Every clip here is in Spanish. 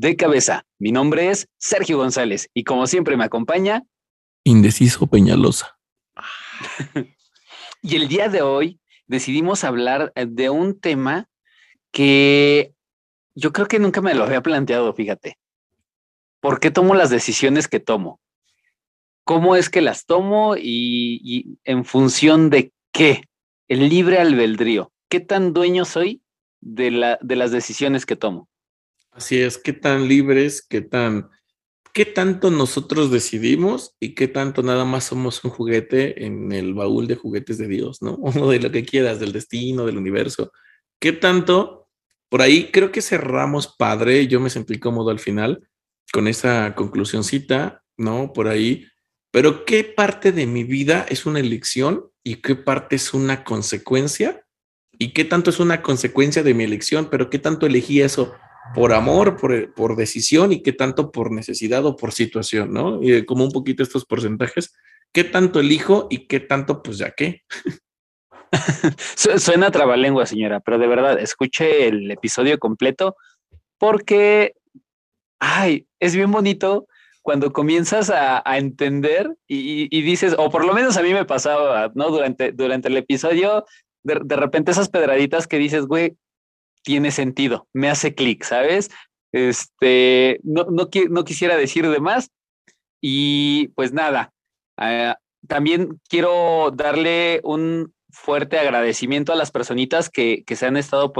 De Cabeza. Mi nombre es Sergio González y como siempre me acompaña Indeciso Peñalosa. y el día de hoy decidimos hablar de un tema que yo creo que nunca me lo había planteado, fíjate. ¿Por qué tomo las decisiones que tomo? ¿Cómo es que las tomo y, y en función de qué? El libre albedrío. ¿Qué tan dueño soy de, la, de las decisiones que tomo. Así es, qué tan libres, qué tan, qué tanto nosotros decidimos y qué tanto nada más somos un juguete en el baúl de juguetes de Dios, ¿no? O de lo que quieras, del destino, del universo. ¿Qué tanto? Por ahí creo que cerramos padre, yo me sentí cómodo al final con esa conclusioncita, ¿no? Por ahí. Pero ¿qué parte de mi vida es una elección y qué parte es una consecuencia y qué tanto es una consecuencia de mi elección, pero qué tanto elegí eso por amor, por, por decisión y qué tanto por necesidad o por situación, ¿no? Y como un poquito estos porcentajes, qué tanto elijo y qué tanto, pues ya qué. Suena trabalengua, señora, pero de verdad, escuche el episodio completo porque, ay, es bien bonito cuando comienzas a, entender y, y, dices, o por lo menos a mí me pasaba, ¿no? Durante, durante el episodio de, repente esas pedraditas que dices, güey, tiene sentido, me hace clic, ¿sabes? Este, no, no, quisiera decir de más. Y pues nada, eh, también quiero darle un fuerte agradecimiento a las personitas que, que, se han estado,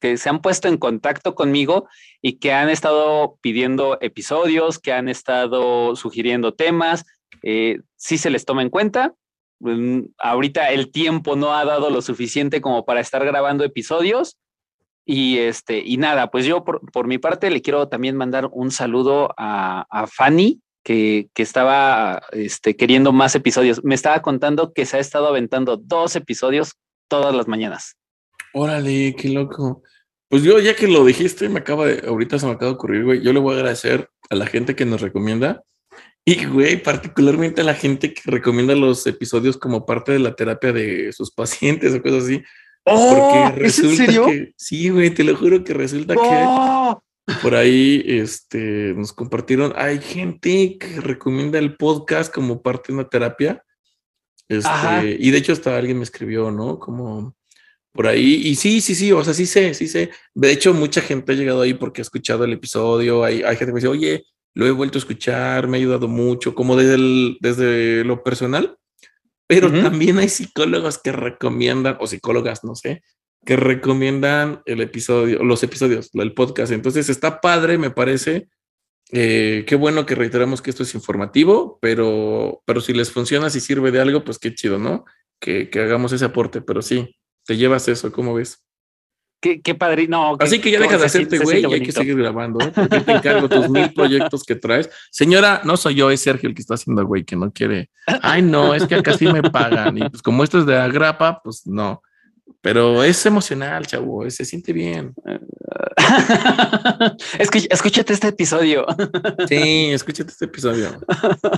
que se han puesto en contacto conmigo y que han estado pidiendo episodios, que han estado sugiriendo temas. Eh, sí se les toma en cuenta. Mm, ahorita el tiempo no ha dado lo suficiente como para estar grabando episodios. Y este, y nada, pues yo por, mi parte le quiero también mandar un saludo a, Fanny, que, que, estaba este, queriendo más episodios. Me estaba contando que se ha estado aventando dos episodios todas las mañanas. Órale, qué loco. Pues yo, ya que lo dijiste, me acaba de, ahorita se me acaba de ocurrir, güey. Yo le voy a agradecer a la gente que nos recomienda y, güey, particularmente a la gente que recomienda los episodios como parte de la terapia de sus pacientes o cosas así. Oh, ¿es en serio? que, sí, güey, te lo juro que resulta que ¡Oh! por ahí este, nos compartieron, hay gente que recomienda el podcast como parte de una terapia. Este, y de hecho hasta alguien me escribió, ¿no? Como por ahí. Y sí, sí, sí, o sea, sí sé, sí sé. De hecho, mucha gente ha llegado ahí porque ha escuchado el episodio. Hay, hay gente que me dice, oye, lo he vuelto a escuchar, me ha ayudado mucho, como desde, el, desde lo personal, pero también hay psicólogos que recomiendan, o psicólogas, no sé, que recomiendan el episodio, los episodios, el podcast. Entonces está padre, me parece. Eh, qué bueno que reiteramos que esto es informativo, pero, pero si les funciona, si sirve de algo, pues qué chido, ¿no? Que, que hagamos ese aporte, pero sí, te llevas eso, ¿cómo ves? Qué, qué padre. No, Así que ya dejas de hacerte, güey, y hay que seguir grabando, ¿eh? Porque te encargo tus mil proyectos que traes. Señora, no soy yo, es Sergio el que está haciendo, güey, que no quiere. Ay, no, es que acá sí me pagan. Y pues como esto es de agrapa, pues no. Pero es emocional, chavo, se siente bien. escúchate este episodio. Sí, escúchate este episodio.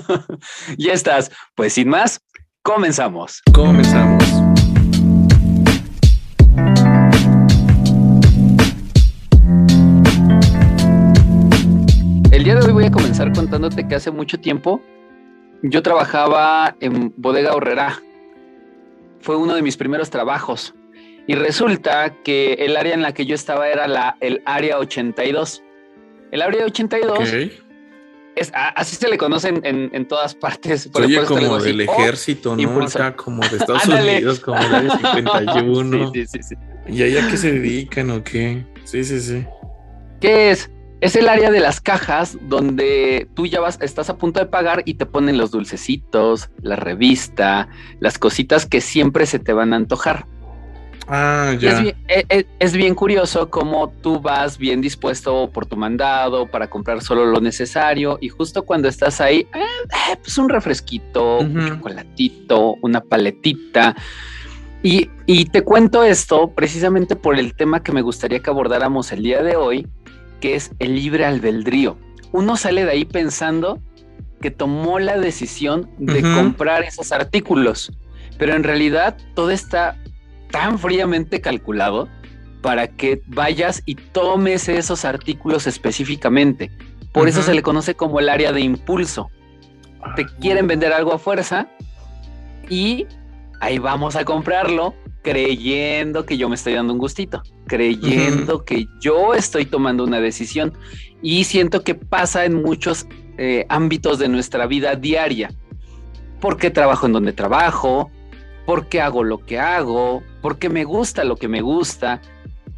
ya estás. Pues sin más, comenzamos. Comenzamos. El día de hoy voy a comenzar contándote que hace mucho tiempo yo trabajaba en Bodega Horrera. Fue uno de mis primeros trabajos. Y resulta que el área en la que yo estaba era la, el área 82. El área 82 es, así se le conocen en, todas partes. Oye, como del ejército, ¿no? Acá como de Estados Unidos, como del área 51. sí, sí, sí, ¿Y ahí a qué se dedican o qué? Sí, sí, sí. ¿Qué es? Es el área de las cajas donde tú ya vas, estás a punto de pagar y te ponen los dulcecitos, la revista, las cositas que siempre se te van a antojar. Ah, ya. E, e, es bien, curioso cómo tú vas bien dispuesto por tu mandado para comprar solo lo necesario y justo cuando estás ahí, eh, eh, pues un refresquito, un chocolatito, una paletita. Y, y te cuento esto precisamente por el tema que me gustaría que abordáramos el día de hoy, que es el libre albedrío. Uno sale de ahí pensando que tomó la decisión de comprar esos artículos, pero en realidad todo está tan fríamente calculado para que vayas y tomes esos artículos específicamente. Por eso se le conoce como el área de impulso. Te quieren vender algo a fuerza y ahí vamos a comprarlo creyendo que yo me estoy dando un gustito, creyendo que yo estoy tomando una decisión. Y siento que pasa en muchos eh, ámbitos de nuestra vida diaria. Porque trabajo en donde trabajo, por qué hago lo que hago, por qué me gusta lo que me gusta.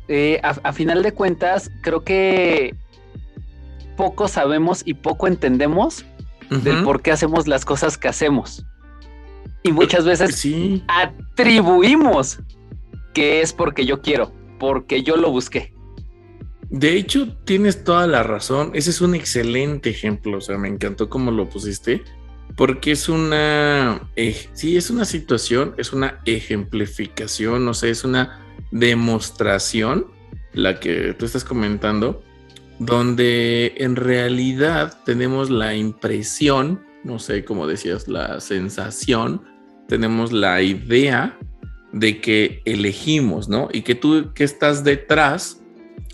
Eh, a, final de cuentas, creo que poco sabemos y poco entendemos del por qué hacemos las cosas que hacemos. Y muchas veces atribuimos que es porque yo quiero, porque yo lo busqué. De hecho, tienes toda la razón. Ese es un excelente ejemplo. O sea, me encantó cómo lo pusiste porque es una, eh, sí, es una situación, es una ejemplificación, no sé, es una demostración, la que tú estás comentando, donde en realidad tenemos la impresión, no sé, como decías, la sensación, tenemos la idea de que elegimos, ¿no? Y que tú que estás detrás,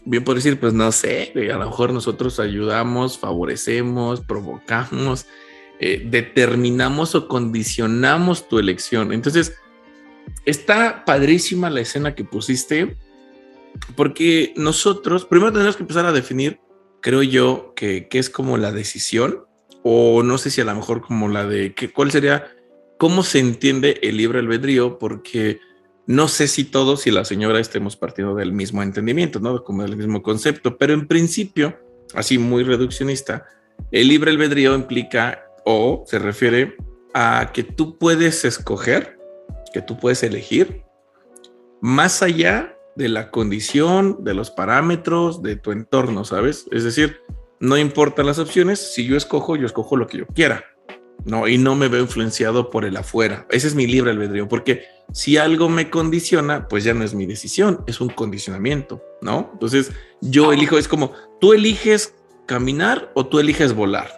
bien por decir, pues no sé, a lo mejor nosotros ayudamos, favorecemos, provocamos, eh, determinamos o condicionamos tu elección. Entonces, está padrísima la escena que pusiste, porque nosotros, primero tenemos que empezar a definir, creo yo, que, es como la decisión, o no sé si a lo mejor como la de que, cuál sería, cómo se entiende el libre albedrío, porque no sé si todos y la señora estemos partiendo del mismo entendimiento, ¿no? Como del mismo concepto, pero en principio, así muy reduccionista, el libre albedrío implica o se refiere a que tú puedes escoger, que tú puedes elegir, más allá de la condición, de los parámetros, de tu entorno, ¿sabes? Es decir, no importa las opciones, si yo escojo, yo escojo lo que yo quiera, ¿no? Y no me veo influenciado por el afuera. Ese es mi libre albedrío, porque si algo me condiciona, pues ya no es mi decisión, es un condicionamiento, ¿no? Entonces, yo elijo, es como, tú eliges caminar o tú eliges volar.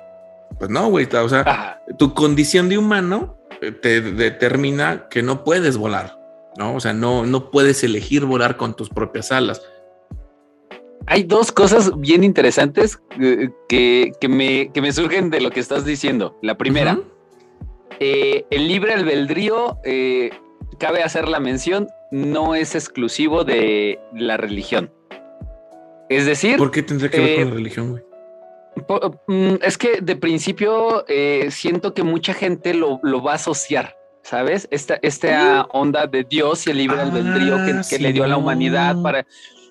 Pues no, güey, o sea, tu condición de humano eh, te determina que no puedes volar, ¿no? O sea, no, no puedes elegir volar con tus propias alas. Hay dos cosas bien interesantes eh, que, me, me, surgen de lo que estás diciendo. La primera, eh, el libre albedrío, cabe hacer la mención, no es exclusivo de la religión. Es decir... ¿Por qué tendría que ver con la religión, güey? Mm, es que de principio eh, siento que mucha gente lo, va a asociar, ¿sabes? Esta, esta onda de Dios y el libre albedrío que, le dio a la humanidad para...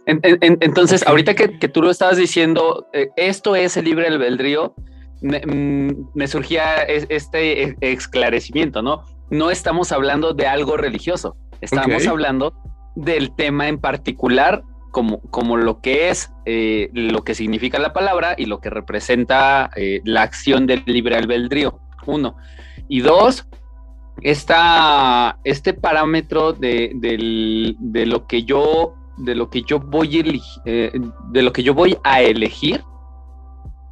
entonces, ahorita que, tú lo estabas diciendo, eh, esto es el libre albedrío, me, mm, surgía este e, esclarecimiento, ¿no? No estamos hablando de algo religioso, estamos hablando del tema en particular como, como lo que es, eh, lo que significa la palabra y lo que representa eh, la acción del libre albedrío, uno. Y dos, esta, este parámetro de, lo que yo de lo que yo voy eh, de lo que yo voy a elegir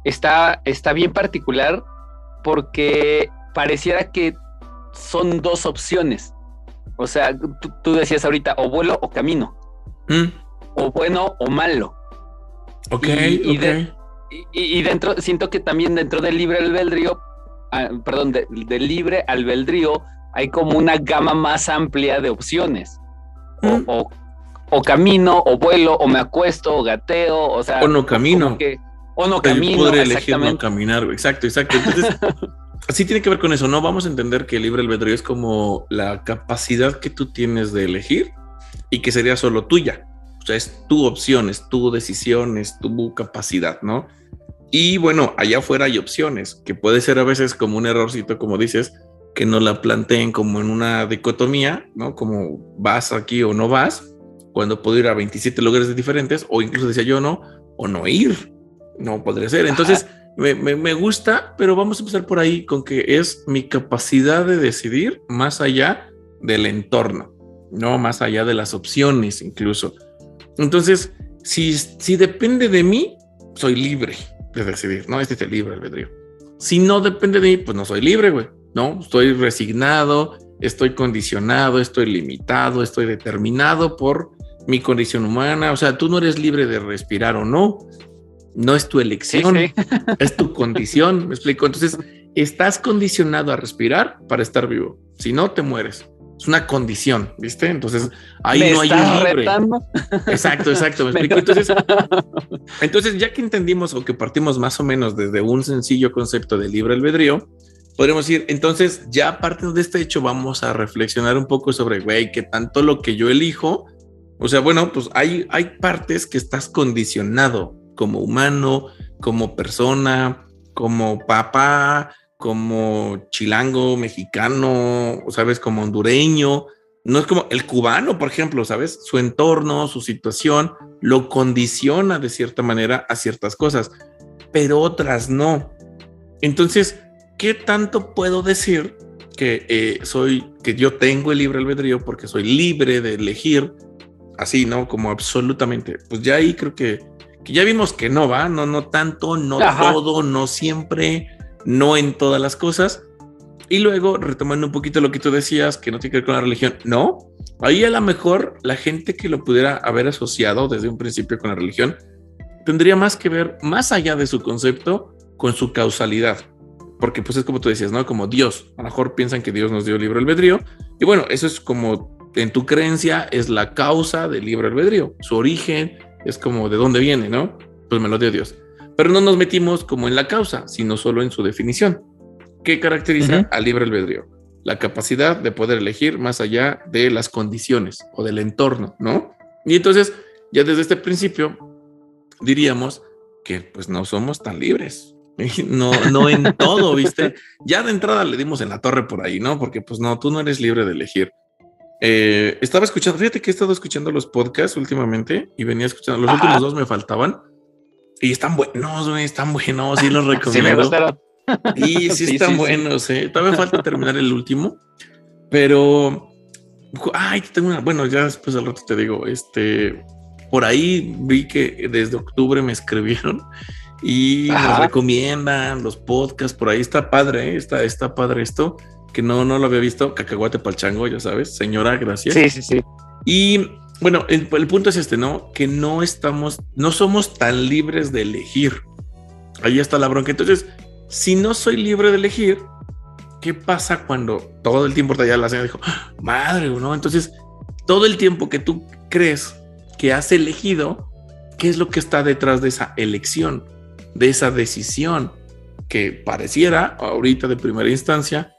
está, está bien particular porque pareciera que son dos opciones. O sea, tú, decías ahorita o vuelo o camino. Mm o bueno o malo. Ok, y, y, dentro, siento que también dentro del libre albedrío, ah, perdón, del libre albedrío, hay como una gama más amplia de opciones. Mm. O, camino, o vuelo, o me acuesto, o gateo, o sea. O no camino. o no camino. Podré elegir no caminar, exacto, exacto. Entonces, así tiene que ver con eso, ¿no? Vamos a entender que el libre albedrío es como la capacidad que tú tienes de elegir y que sería solo tuya sea, es tu opción, es tu decisión, es tu capacidad, ¿no? Y bueno, allá afuera hay opciones, que puede ser a veces como un errorcito, como dices, que no la planteen como en una dicotomía, ¿no? Como vas aquí o no vas, cuando puedo ir a 27 lugares diferentes, o incluso decía yo no, o no ir, no podría ser. Entonces, me, me, gusta, pero vamos a empezar por ahí con que es mi capacidad de decidir más allá del entorno, no más allá de las opciones incluso. Entonces, si, si depende de mí, soy libre de decidir, ¿no? Este es el libre albedrío. Si no depende de mí, pues no soy libre, güey, ¿no? Estoy resignado, estoy condicionado, estoy limitado, estoy determinado por mi condición humana. O sea, tú no eres libre de respirar o no. No es tu elección, es tu condición. Me explico. Entonces, estás condicionado a respirar para estar vivo. Si no, te mueres. Es una condición, ¿viste? Entonces, ahí no hay un libre. Exacto, exacto. ¿Me explico? Entonces, entonces, ya que entendimos o que partimos más o menos desde un sencillo concepto de libre albedrío, podríamos decir, entonces, ya aparte de este hecho, vamos a reflexionar un poco sobre, güey, que tanto lo que yo elijo, o sea, bueno, pues hay, hay partes que estás condicionado como humano, como persona, como papá, como chilango, mexicano, sabes, como hondureño. No es como el cubano, por ejemplo, sabes, su entorno, su situación lo condiciona de cierta manera a ciertas cosas, pero otras no. Entonces, ¿qué tanto puedo decir que eh, soy, que yo tengo el libre albedrío porque soy libre de elegir así, ¿no? Como absolutamente. Pues ya ahí creo que, que ya vimos que no va, no, no tanto, no todo, no siempre no en todas las cosas. Y luego, retomando un poquito lo que tú decías, que no tiene que ver con la religión, no. Ahí a lo mejor la gente que lo pudiera haber asociado desde un principio con la religión tendría más que ver, más allá de su concepto, con su causalidad. Porque pues es como tú decías, ¿no? Como Dios. A lo mejor piensan que Dios nos dio libre albedrío. Y bueno, eso es como en tu creencia es la causa del libre albedrío. Su origen es como de dónde viene, ¿no? Pues me lo dio Dios. Pero no nos metimos como en la causa, sino solo en su definición. ¿Qué caracteriza al libre albedrío? La capacidad de poder elegir más allá de las condiciones o del entorno, ¿no? Y entonces, ya desde este principio, diríamos que pues no somos tan libres. No, no en todo, ¿viste? Ya de entrada le dimos en la torre por ahí, ¿no? Porque pues no, tú no eres libre de elegir. Eh, estaba escuchando, fíjate que he estado escuchando los podcasts últimamente y venía escuchando, los últimos dos me faltaban y están buenos, güey, están buenos, sí los recomiendo. sí, me Y sí, están buenos, eh. Todavía falta terminar el último, pero. Ay, tengo una. Bueno, ya después al rato te digo, este. Por ahí vi que desde octubre me escribieron y me recomiendan los podcasts. Por ahí está padre, ¿eh? está, está padre esto, que no, no lo había visto. Cacahuate Palchango, ya sabes. Señora, gracias. Sí, sí, sí. Y bueno, el, punto es este, ¿no? Que no estamos, no somos tan libres de elegir. Ahí está la bronca. Entonces, si no soy libre de elegir, ¿qué pasa cuando todo el tiempo ya la señora dijo, ¡Ah, madre, ¿no? Entonces, todo el tiempo que tú crees que has elegido, ¿qué es lo que está detrás de esa elección, de esa decisión? Que pareciera ahorita de primera instancia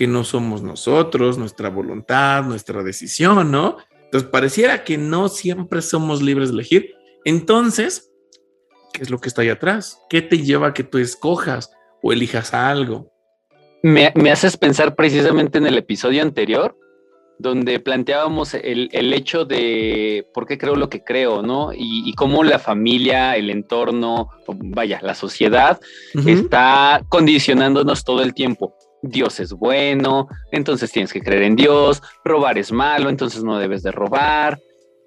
que no somos nosotros, nuestra voluntad, nuestra decisión, ¿no? Entonces, pareciera que no siempre somos libres de elegir. Entonces, ¿qué es lo que está ahí atrás? ¿Qué te lleva a que tú escojas o elijas algo? Me, haces pensar precisamente en el episodio anterior, donde planteábamos el, hecho de por qué creo lo que creo, ¿no? Y, cómo la familia, el entorno, vaya, la sociedad está condicionándonos todo el tiempo. Dios es bueno, entonces tienes que creer en Dios, robar es malo, entonces no debes de robar.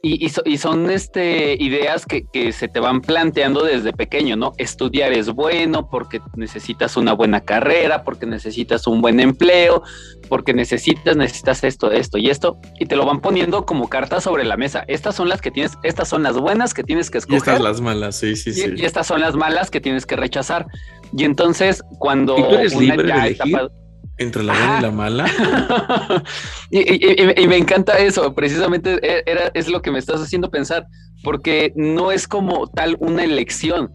Y, son este, ideas que, se te van planteando desde pequeño, ¿no? Estudiar es bueno porque necesitas una buena carrera, porque necesitas un buen empleo, porque necesitas, necesitas esto, esto y esto, y te lo van poniendo como cartas sobre la mesa. Estas son las que tienes, estas son las buenas que tienes que escoger. Y estas las malas, sí, sí, sí. Y estas son las malas que tienes que rechazar. Y entonces, cuando ¿Y tú eres libre de elegir? Entre la buena y la mala. y, me encanta eso, precisamente e, era, es lo que me estás haciendo pensar, porque no es como tal una elección,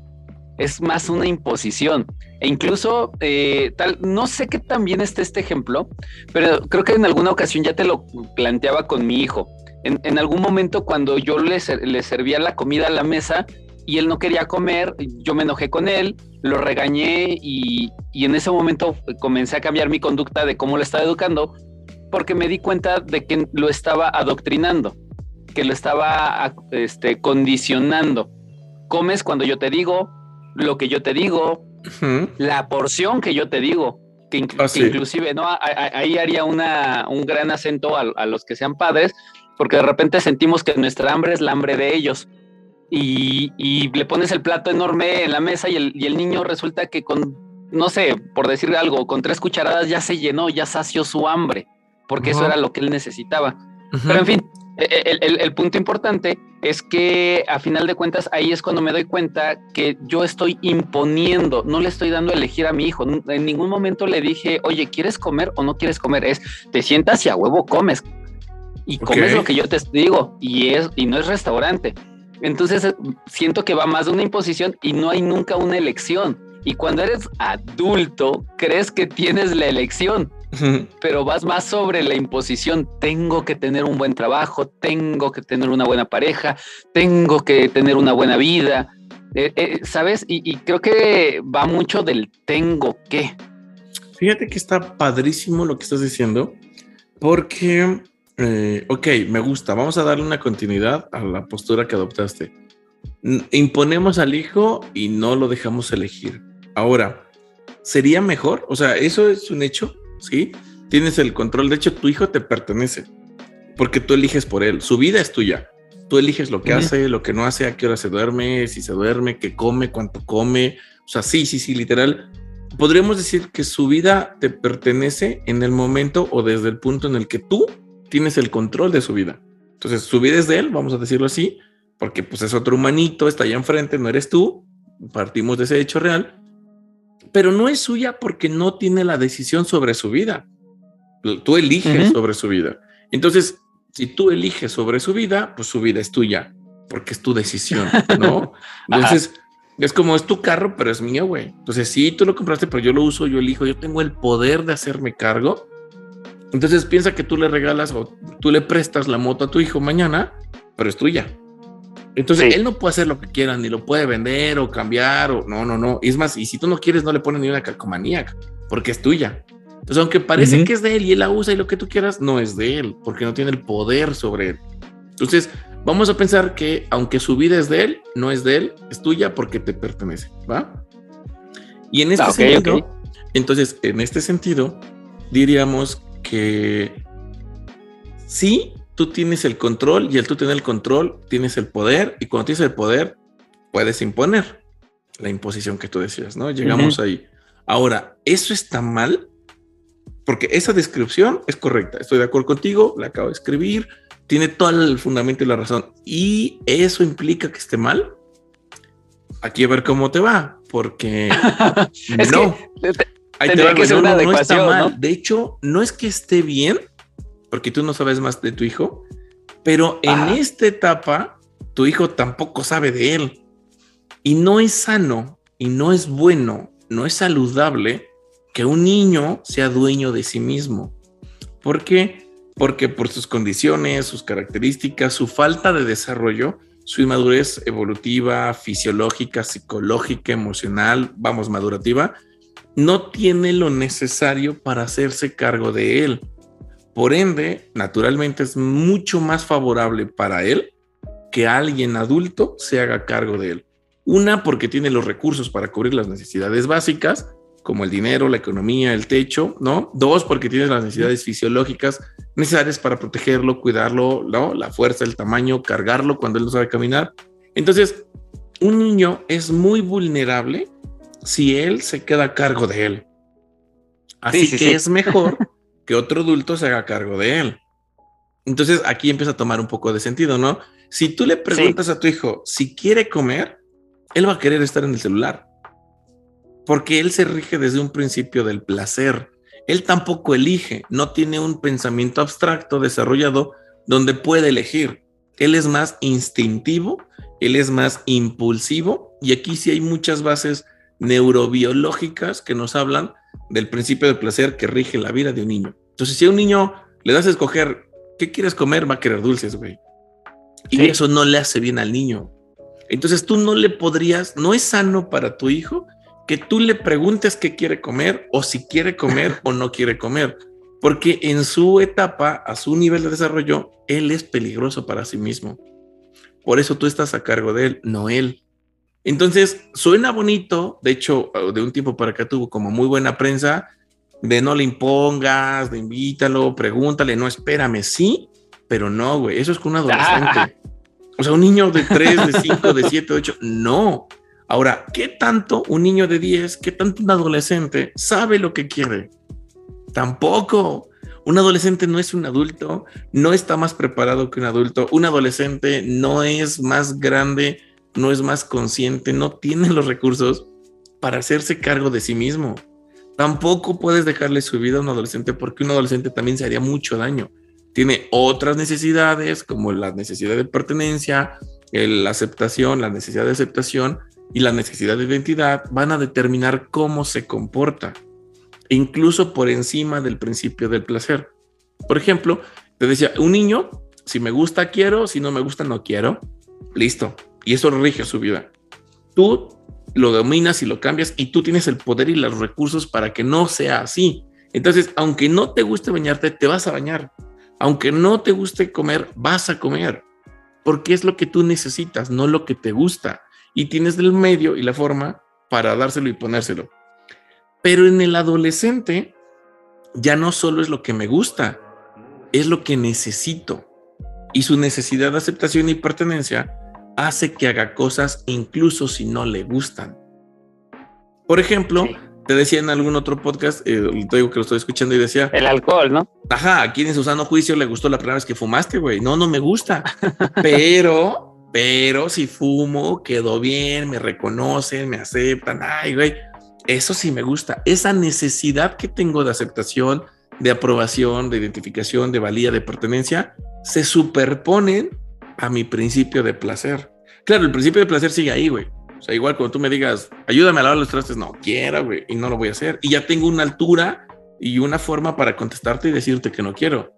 es más una imposición. E incluso, eh, tal, no sé qué tan bien está este ejemplo, pero creo que en alguna ocasión ya te lo planteaba con mi hijo. En, algún momento cuando yo le, le servía la comida a la mesa, y él no quería comer, yo me enojé con él, lo regañé y, en ese momento comencé a cambiar mi conducta de cómo lo estaba educando porque me di cuenta de que lo estaba adoctrinando. que lo estaba este, condicionando. Comes cuando yo te digo, lo que yo te digo, la porción que yo te digo. Que, ah, inclusive, ¿no? Ahí haría una, un gran acento a, los que sean padres, porque de repente sentimos que nuestra hambre es la hambre de ellos. Y, le pones el plato enorme en la mesa y el, y el niño resulta que con, no sé, por decir algo, con tres cucharadas ya se llenó, ya sació su hambre, porque eso era lo que él necesitaba. Pero en fin, e, e, el, punto importante es que a final de cuentas ahí es cuando me doy cuenta que yo estoy imponiendo, no le estoy dando a elegir a mi hijo. En ningún momento le dije, oye, ¿quieres comer o no quieres comer? Es, te sientas y a huevo comes. Y comes lo que yo te digo y, es, y no es restaurante. Entonces eh, siento que va más de una imposición y no hay nunca una elección. Y cuando eres adulto, crees que tienes la elección pero vas más sobre la imposición. Tengo que tener un buen trabajo, tengo que tener una buena pareja, tengo que tener una buena vida, eh, eh, ¿sabes? Y, creo que va mucho del tengo que. Fíjate que está padrísimo lo que estás diciendo, porque, eh, ok, me gusta, vamos a darle una continuidad a la postura que adoptaste. Imponemos al hijo y no lo dejamos elegir. Ahora, ¿sería mejor? O sea, ¿eso es un hecho? ¿sí? Tienes el control. De hecho, tu hijo te pertenece porque tú eliges por él. Su vida es tuya. Tú eliges lo que hace, lo que no hace, a qué hora se duerme, si se duerme, qué come, cuánto come. O sea, sí, sí, sí, literal. Podríamos decir que su vida te pertenece en el momento o desde el punto en el que tú tienes el control de su vida. Entonces, su vida es de él, vamos a decirlo así, porque pues es otro humanito, está allá enfrente, no eres tú. Partimos de ese hecho real pero no es suya porque no tiene la decisión sobre su vida. Tú eliges sobre su vida. Entonces, si tú eliges sobre su vida, pues su vida es tuya, porque es tu decisión, ¿no? Entonces, es como es tu carro, pero es mío, güey. Entonces, sí, tú lo compraste, pero yo lo uso, yo elijo, yo tengo el poder de hacerme cargo. Entonces, piensa que tú le regalas o tú le prestas la moto a tu hijo mañana, pero es tuya. Entonces, él no puede hacer lo que quiera, ni lo puede vender o cambiar, o no, no, no. Es más, y si tú no quieres, no le pones ni una calcomanía, porque es tuya. Entonces, aunque parece que es de él y él la usa y lo que tú quieras, no es de él, porque no tiene el poder sobre él. Entonces, vamos a pensar que aunque su vida es de él, no es de él, es tuya porque te pertenece, ¿va? Y en este ah, sentido, entonces, en este sentido, diríamos que sí tú tienes el control y al tú tener el control tienes el poder y cuando tienes el poder puedes imponer la imposición que tú decías, ¿no? Llegamos ahí. Ahora, ¿eso está mal? Porque esa descripción es correcta. Estoy de acuerdo contigo, la acabo de escribir, tiene todo el fundamento y la razón. ¿Y eso implica que esté mal? Aquí a ver cómo te va, porque no. Ahí no, está mal. De hecho, no es que esté bien, porque tú no sabes más de tu hijo, pero en esta etapa tu hijo tampoco sabe de él. Y no es sano y no es bueno, no es saludable que un niño sea dueño de sí mismo. ¿Por qué? Porque por sus condiciones, sus características, su falta de desarrollo, su inmadurez evolutiva, fisiológica, psicológica, emocional, vamos, madurativa, no tiene lo necesario para hacerse cargo de él. Por ende, naturalmente es mucho más favorable para él que alguien adulto se haga cargo de él. Una, porque tiene los recursos para cubrir las necesidades básicas, como el dinero, la economía, el techo, ¿no? Dos, porque tiene las necesidades fisiológicas necesarias para protegerlo, cuidarlo, ¿no? La fuerza, el tamaño, cargarlo cuando él no sabe caminar. Entonces, un niño es muy vulnerable si él se queda a cargo de él. Así que es mejor que otro adulto se haga cargo de él. Entonces aquí empieza a tomar un poco de sentido, ¿no? Si tú le preguntas a tu hijo si quiere comer, él va a querer estar en el celular. Porque él se rige desde un principio del placer. Él tampoco elige, no tiene un pensamiento abstracto desarrollado donde puede elegir. Él es más instintivo, él es más impulsivo y aquí sí hay muchas bases neurobiológicas que nos hablan del principio de placer que rige la vida de un niño. Entonces, si a un niño le das a escoger qué quieres comer, va a querer dulces, güey. Y eso no le hace bien al niño. Entonces tú no le podrías, no es sano para tu hijo que tú le preguntes qué quiere comer o si quiere comer o no quiere comer. Porque en su etapa, a su nivel de desarrollo, él es peligroso para sí mismo. Por eso tú estás a cargo de él, no él. Entonces, suena bonito. De hecho, de un tiempo para acá tuvo como muy buena prensa de no le impongas, de invítalo, pregúntale, no, espérame, sí, pero no, güey, eso es con un adolescente. O sea, un niño de 3, de 5, de 7, de 8, no. Ahora, ¿qué tanto un niño de 10, qué tanto un adolescente sabe lo que quiere? Tampoco. Un adolescente no es un adulto, no está más preparado que un adulto. Un adolescente no es más grande, no es más consciente, no tiene los recursos para hacerse cargo de sí mismo. Tampoco puedes dejarle su vida a un adolescente porque un adolescente también se haría mucho daño. Tiene otras necesidades como la necesidad de pertenencia, la aceptación, la necesidad de aceptación y la necesidad de identidad van a determinar cómo se comporta, incluso por encima del principio del placer. Por ejemplo, te decía, un niño, si me gusta, quiero, si no me gusta, no quiero. Listo. Y eso rige su vida. Tú lo dominas y lo cambias y tú tienes el poder y los recursos para que no sea así. Entonces, aunque no te guste bañarte, te vas a bañar. Aunque no te guste comer, vas a comer. Porque es lo que tú necesitas, no lo que te gusta. Y tienes el medio y la forma para dárselo y ponérselo. Pero en el adolescente, ya no solo es lo que me gusta, es lo que necesito. Y su necesidad de aceptación y pertenencia hace que haga cosas incluso si no le gustan. Por ejemplo, te decía en algún otro podcast, eh, te digo que lo estoy escuchando y decía... El alcohol, ¿no? Ajá, a quien en su sano juicio le gustó la primera vez que fumaste, güey. No, no me gusta. pero, pero si fumo, quedó bien, me reconocen, me aceptan. Ay, güey, eso sí me gusta. Esa necesidad que tengo de aceptación, de aprobación, de identificación, de valía, de pertenencia, se superponen a mi principio de placer. Claro, el principio de placer sigue ahí, güey. O sea, igual cuando tú me digas, ayúdame a lavar los trastes, no quiero, güey, y no lo voy a hacer. Y ya tengo una altura y una forma para contestarte y decirte que no quiero.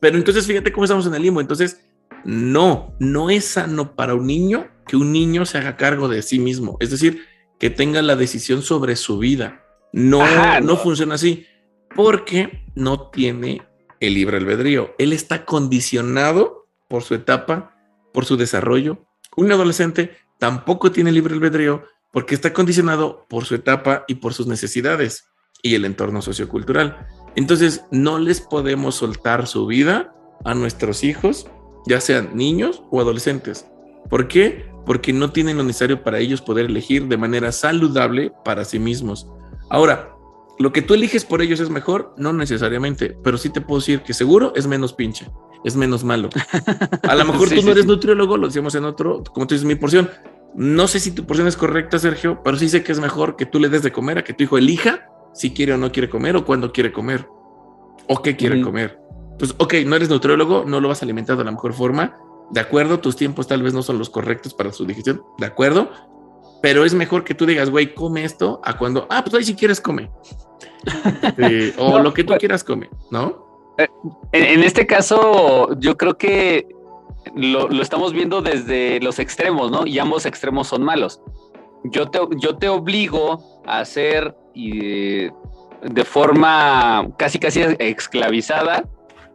Pero entonces fíjate cómo estamos en el limbo. Entonces, no, no es sano para un niño que un niño se haga cargo de sí mismo. Es decir, que tenga la decisión sobre su vida. No, no, no funciona así porque no tiene el libre albedrío. Él está condicionado por su etapa, por su desarrollo. Un adolescente tampoco tiene libre albedrío porque está condicionado por su etapa y por sus necesidades y el entorno sociocultural. Entonces, no les podemos soltar su vida a nuestros hijos, ya sean niños o adolescentes. ¿Por qué? Porque no tienen lo necesario para ellos poder elegir de manera saludable para sí mismos. Ahora, lo que tú eliges por ellos es mejor, no necesariamente, pero sí te puedo decir que seguro es menos pinche es menos malo. A lo mejor tú no eres nutriólogo, lo decíamos en otro, como tú dices, mi porción. No sé si tu porción es correcta, Sergio, pero sí sé que es mejor que tú le des de comer a que tu hijo elija si quiere o no quiere comer o cuándo quiere comer o qué quiere comer. Pues, ok, no eres nutriólogo, no lo vas a alimentar de la mejor forma. De acuerdo, tus tiempos tal vez no son los correctos para su digestión, de acuerdo, pero es mejor que tú digas, güey, come esto, a cuando, ah, pues ahí si quieres come. Eh, o lo que tú pues quieras come, ¿no? En, este caso, yo creo que lo, estamos viendo desde los extremos, ¿no? Y ambos extremos son malos. Yo te, yo te obligo a hacer y, de forma casi casi esclavizada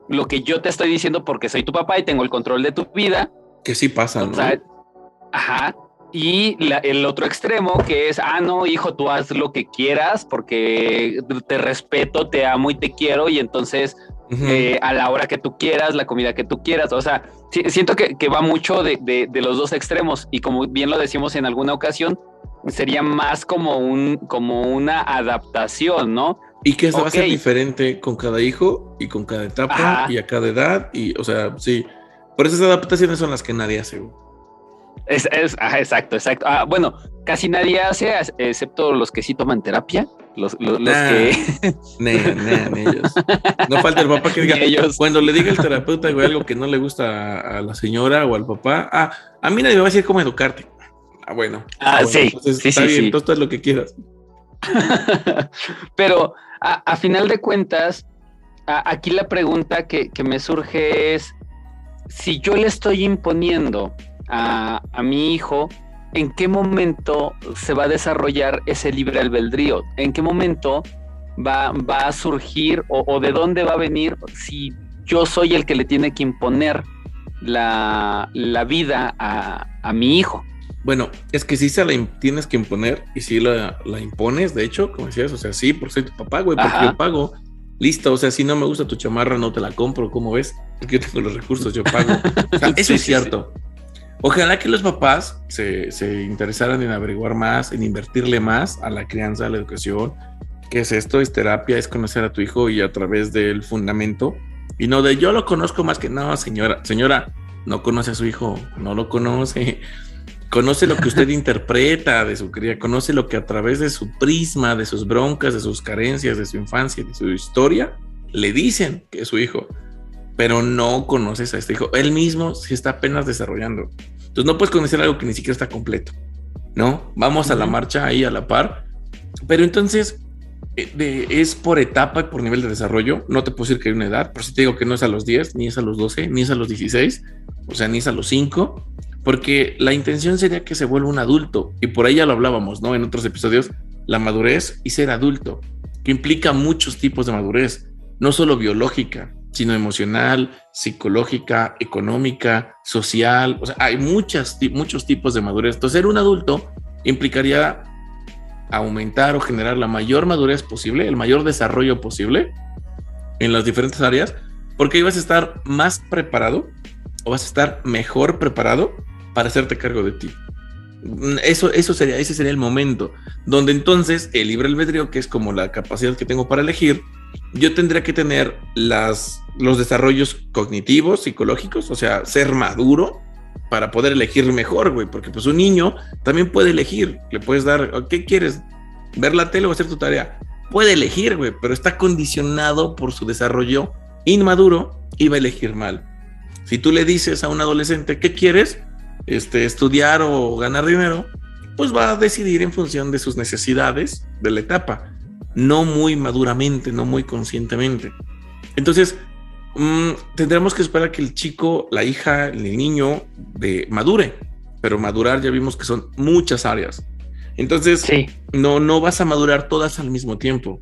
lo que yo te estoy diciendo porque soy tu papá y tengo el control de tu vida. Que sí pasa, ¿no? ajá. Y el otro extremo que es, ah, no, hijo, tú haz lo que quieras porque te respeto, te amo y te quiero y entonces eh, a la hora que tú quieras, la comida que tú quieras. O sea, siento que, va mucho de, los dos extremos y como bien lo decimos en alguna ocasión, sería más como, un, como una adaptación, ¿no? Y que eso va a ser diferente con cada hijo y con cada etapa y a cada edad. Y, o sea, sí. Por esas adaptaciones son las que nadie hace. Es, exacto, exacto. Ah, bueno, casi nadie hace, excepto los que sí toman terapia. Los, los, que. ellos. No falta el papá que diga. Ellos. Cuando le diga el terapeuta algo que no le gusta a, la señora o al papá, ah, a mí nadie me va a decir cómo educarte. Ah, bueno. Ah, sí. sí, está bien, entonces lo que quieras. Pero a, final de cuentas, aquí la pregunta que, que me surge es: si yo le estoy imponiendo a, mi hijo, ¿en qué momento se va a desarrollar ese libre albedrío? ¿En qué momento va, va a surgir o, de dónde va a venir si yo soy el que le tiene que imponer la, vida a, mi hijo. Bueno, es que sí se la tienes que imponer y si la, la, impones, de hecho, como decías, o sea, sí, porque soy tu papá, güey, porque yo pago. Listo, o sea, si no me gusta tu chamarra, no te la compro, ¿cómo ves? Porque yo tengo los recursos, yo pago. eso es cierto. Ojalá que los papás se, se, interesaran en averiguar más, en invertirle más a la crianza, a la educación. ¿Qué es esto? Es terapia, es conocer a tu hijo y a través del fundamento. Y no de yo lo conozco más que no, señora, señora, no conoce a su hijo, no lo conoce. Conoce lo que usted interpreta de su cría, conoce lo que a través de su prisma, de sus broncas, de sus carencias, de su infancia, de su historia, le dicen que es su hijo, pero no conoces a este hijo. Él mismo se está apenas desarrollando. Entonces no puedes conocer algo que ni siquiera está completo, ¿no? Vamos a la marcha ahí a la par, pero entonces eh, es por etapa y por nivel de desarrollo. No te puedo decir que hay una edad, pero si te digo que no es a los 10, ni es a los 12, ni es a los 16, o sea, ni es a los 5, porque la intención sería que se vuelva un adulto, y por ahí ya lo hablábamos, ¿no? En otros episodios, la madurez y ser adulto, que implica muchos tipos de madurez, no solo biológica, sino emocional, psicológica, económica, social. O sea, hay muchas, muchos tipos de madurez. Entonces, ser un adulto implicaría aumentar o generar la mayor madurez posible, el mayor desarrollo posible en las diferentes áreas, porque ahí a estar más preparado o vas a estar mejor preparado para hacerte cargo de ti. Eso, eso sería, ese sería el momento donde entonces el libre albedrío, que es como la capacidad que tengo para elegir, yo tendría que tener las, los desarrollos cognitivos, psicológicos, o sea, ser maduro para poder elegir mejor, güey, porque pues un niño también puede elegir, le puedes dar, ¿qué quieres? ¿Ver la tele o hacer tu tarea? Puede elegir, güey, pero está condicionado por su desarrollo inmaduro y va a elegir mal. Si tú le dices a un adolescente, ¿qué quieres? Este, estudiar o ganar dinero, pues va a decidir en función de sus necesidades de la etapa no muy maduramente, no muy conscientemente. Entonces, mm, tendremos que esperar que el chico, la hija, el niño de madure, pero madurar ya vimos que son muchas áreas. Entonces, no, no vas a madurar todas al mismo tiempo.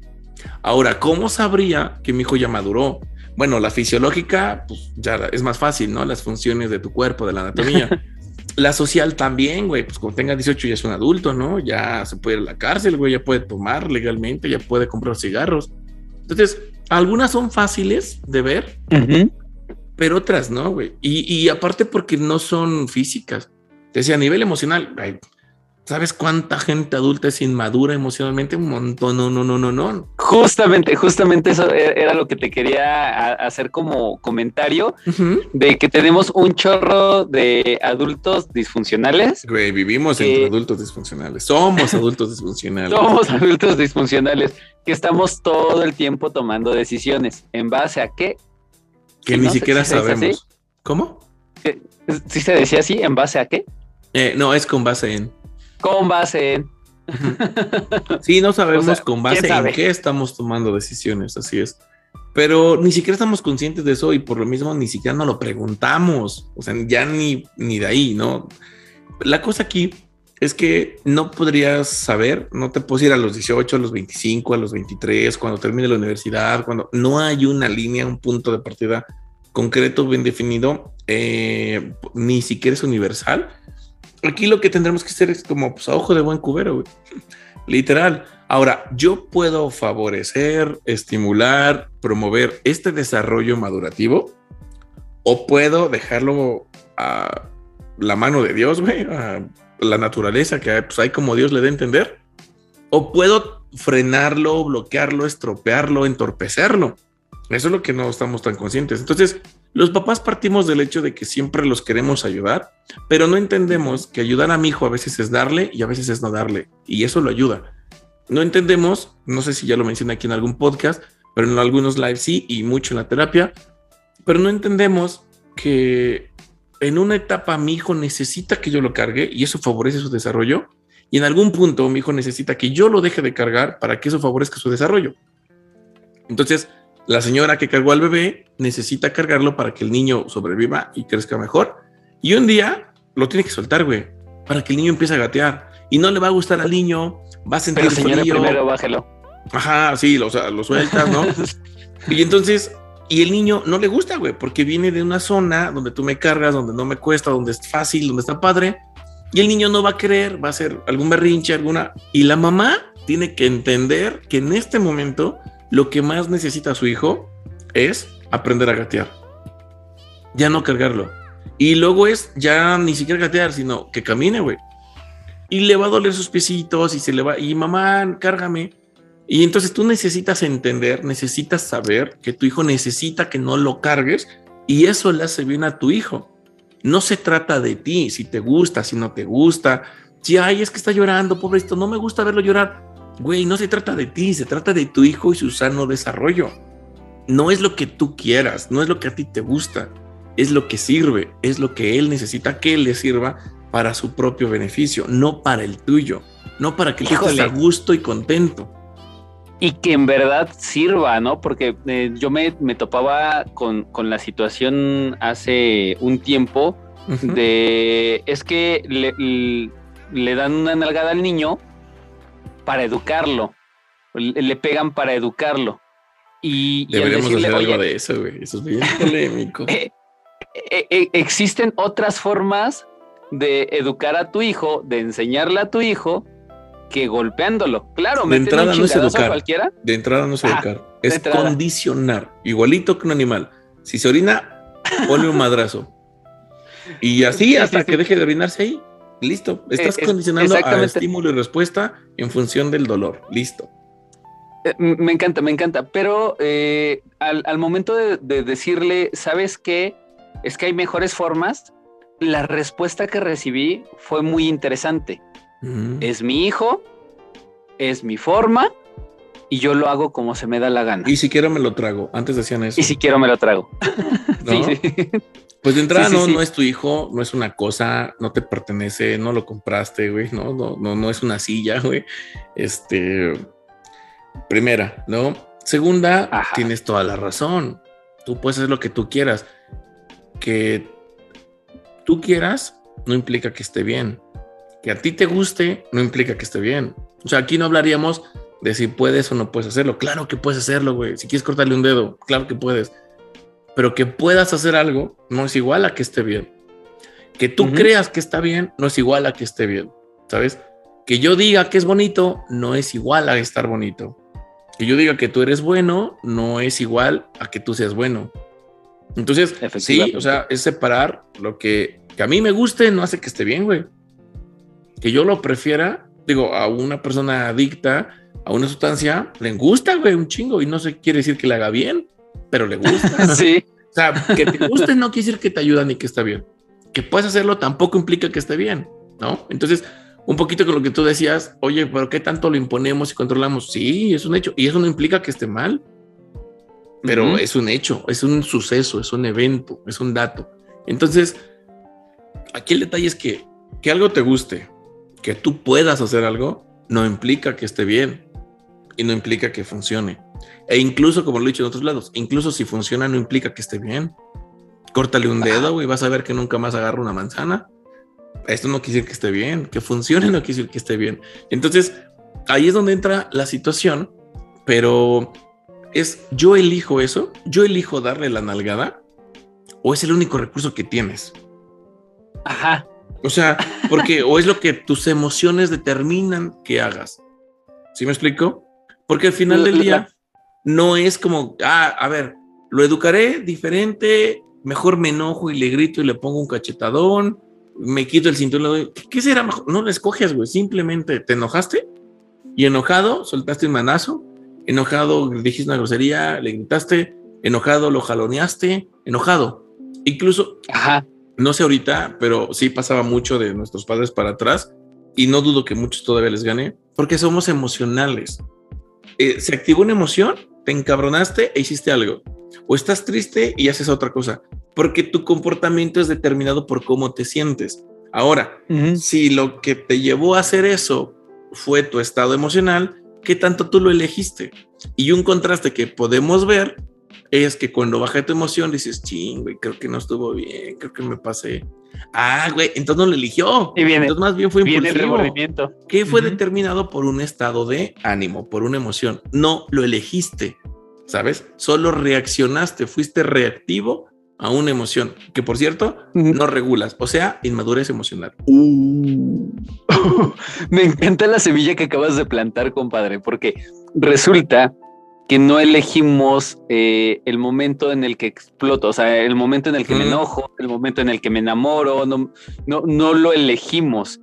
Ahora, ¿cómo sabría que mi hijo ya maduró? Bueno, la fisiológica, pues ya es más fácil, ¿no? Las funciones de tu cuerpo, de la anatomía. La social también, güey, pues cuando tenga 18 ya es un adulto, ¿no? Ya se puede ir a la cárcel, güey, ya puede tomar legalmente, ya puede comprar cigarros. Entonces, algunas son fáciles de ver, pero otras no, güey. Y, y, aparte porque no son físicas. Decía, a nivel emocional, ¿Sabes cuánta gente adulta es inmadura emocionalmente? Un montón, no, no, no, no, no. Justamente, justamente eso e-, era lo que te quería hacer como comentario, de que tenemos un chorro de adultos disfuncionales. Güey, vivimos entre adultos disfuncionales, somos adultos disfuncionales. somos adultos disfuncionales, que estamos todo el tiempo tomando decisiones. ¿En base a qué? Que ni siquiera sabemos. ¿Cómo? ¿Sí se decía así? ¿En base a qué? Eh, no, es con base en. Con base en. sí, no sabemos con base en qué estamos tomando decisiones, así es. Pero ni siquiera estamos conscientes de eso y por lo mismo ni siquiera nos lo preguntamos. O sea, ya ni, ni de ahí, ¿no? La cosa aquí es que no podrías saber, no te puedes ir a los 18, a los 25, a los 23, cuando termine la universidad, cuando no hay una línea, un punto de partida concreto, bien definido, eh, ni siquiera es universal aquí lo que tendremos que hacer es como pues, a ojo de buen cubero, güey. Literal. Ahora, yo puedo favorecer, estimular, promover este desarrollo madurativo o puedo dejarlo a la mano de Dios, güey, a la naturaleza que pues, hay como Dios le dé a entender. O puedo frenarlo, bloquearlo, estropearlo, entorpecerlo. Eso es lo que no estamos tan conscientes. Entonces, los papás partimos del hecho de que siempre los queremos ayudar, pero no entendemos que ayudar a mi hijo a veces es darle y a veces es no darle, y eso lo ayuda. No entendemos, no sé si ya lo mencioné aquí en algún podcast, pero en algunos lives sí y mucho en la terapia, pero no entendemos que en una etapa mi hijo necesita que yo lo cargue y eso favorece su desarrollo, y en algún punto mi hijo necesita que yo lo deje de cargar para que eso favorezca su desarrollo. Entonces, la señora que cargó al bebé necesita cargarlo para que el niño sobreviva y crezca mejor. Y un día lo tiene que soltar, güey, para que el niño empiece a gatear. Y no le va a gustar al niño, va a sentir Pero señora, primero bájelo. Ajá, sí, o sea, lo sueltas, ¿no? y entonces, y el niño no le gusta, güey, porque viene de una zona donde tú me cargas, donde no me cuesta, donde es fácil, donde está padre. Y el niño no va a querer, va a hacer algún berrinche, alguna. Y la mamá tiene que entender que en este momento lo que más necesita su hijo es aprender a gatear. Ya no cargarlo. Y luego es ya ni siquiera gatear, sino que camine, güey. Y le va a doler sus piecitos y se le va, y mamá, cárgame. Y entonces tú necesitas entender, necesitas saber que tu hijo necesita que no lo cargues y eso le hace bien a tu hijo. No se trata de ti, si te gusta, si no te gusta, si ay, es que está llorando, pobrecito, no me gusta verlo llorar. Güey, no se trata de ti, se trata de tu hijo y su sano desarrollo. No es lo que tú quieras, no es lo que a ti te gusta, es lo que sirve, es lo que él necesita que le sirva para su propio beneficio, no para el tuyo, no para que tú estés a gusto y contento. Y que en verdad sirva, ¿no? Porque eh, yo me, topaba con, la situación hace un tiempo de, es que le, dan una nalgada al niño para educarlo, le, pegan para educarlo. Y, Deberíamos hacer algo de eso, güey. Eso es bien polémico. Eh, eh, existen otras formas de educar a tu hijo, de enseñarle a tu hijo, que golpeándolo. Claro, de entrada no es educar. Cualquiera. De entrada no es educar, es condicionar, igualito que un animal. Si se orina, ponle un madrazo. Y así hasta que deje de orinarse ahí. Listo. Estás condicionando a estímulo y respuesta en función del dolor. Listo. Eh, me encanta, me encanta. Pero eh, al, momento de, de, decirle, ¿sabes qué? Es que hay mejores formas la respuesta que recibí fue muy interesante. Mm. Es mi hijo, es mi forma y yo lo hago como se me da la gana. Y si quiero me lo trago. Antes decían eso. Y si quiero me lo trago. Pues de entrada no, no es tu hijo, no es una cosa, no te pertenece, no lo compraste, güey, no, no, no, no es una silla, güey. Este, primera, ¿no? Segunda, tienes toda la razón. Tú puedes hacer lo que tú quieras. Que tú quieras no implica que esté bien. Que a ti te guste no implica que esté bien. O sea, aquí no hablaríamos de si puedes o no puedes hacerlo. Claro que puedes hacerlo, güey. Si quieres cortarle un dedo, claro que puedes. Pero que puedas hacer algo no es igual a que esté bien. Que tú creas que está bien no es igual a que esté bien. ¿Sabes? Que yo diga que es bonito no es igual a estar bonito. Que yo diga que tú eres bueno no es igual a que tú seas bueno. Entonces, sí, o sea, es separar lo que, que a mí me guste, no hace que esté bien, güey. Que yo lo prefiera, digo, a una persona adicta a una sustancia, le gusta, güey, un chingo, y no se quiere decir que le haga bien, pero le gusta. sí. O sea, que te guste no quiere decir que te ayuda ni que está bien. Que puedes hacerlo tampoco implica que esté bien, ¿no? Entonces, un poquito con lo que tú decías, oye, pero ¿qué tanto lo imponemos y controlamos? Sí, es un hecho. Y eso no implica que esté mal pero es un hecho, es un suceso, es un evento, es un dato. Entonces, aquí el detalle es que, que algo te guste, que tú puedas hacer algo, no implica que esté bien y no implica que funcione. E incluso, como lo he dicho en otros lados, incluso si funciona, no implica que esté bien. Córtale un dedo y vas a ver que nunca más agarra una manzana. Esto no quiere decir que esté bien, que funcione no quiere decir que esté bien. Entonces, ahí es donde entra la situación, pero es yo elijo eso, yo elijo darle la nalgada o es el único recurso que tienes. Ajá. O sea, porque o es lo que tus emociones determinan que hagas. ¿Sí me explico? Porque al final del día no es como, ah, a ver, lo educaré diferente, mejor me enojo y le grito y le pongo un cachetadón, me quito el cinturón, ¿qué será mejor? No lo escoges, güey, simplemente te enojaste y enojado soltaste un manazo enojado dijiste una grosería, le gritaste, enojado lo jaloneaste, enojado. Incluso, no sé ahorita, pero sí pasaba mucho de nuestros padres para atrás y no dudo que muchos todavía les gane, porque somos emocionales. Eh, se activó una emoción, te encabronaste e hiciste algo. O estás triste y haces otra cosa, porque tu comportamiento es determinado por cómo te sientes. Ahora, si lo que te llevó a hacer eso fue tu estado emocional, qué tanto tú lo elegiste. Y un contraste que podemos ver es que cuando baja tu emoción dices, ching, güey, creo que no estuvo bien, creo que me pasé. Ah, güey, entonces no lo eligió. Y viene, entonces más bien fue viene impulsivo. el que fue determinado por un estado de ánimo, por una emoción. No lo elegiste, ¿sabes? Solo reaccionaste, fuiste reactivo a una emoción, que por cierto, no regulas, o sea, inmadurez emocional. Me encanta la semilla que acabas de plantar, compadre, porque resulta que no elegimos eh, el momento en el que exploto, o sea, el momento en el que me Ujú. enojo, el momento en el que me enamoro, no, no, no lo elegimos.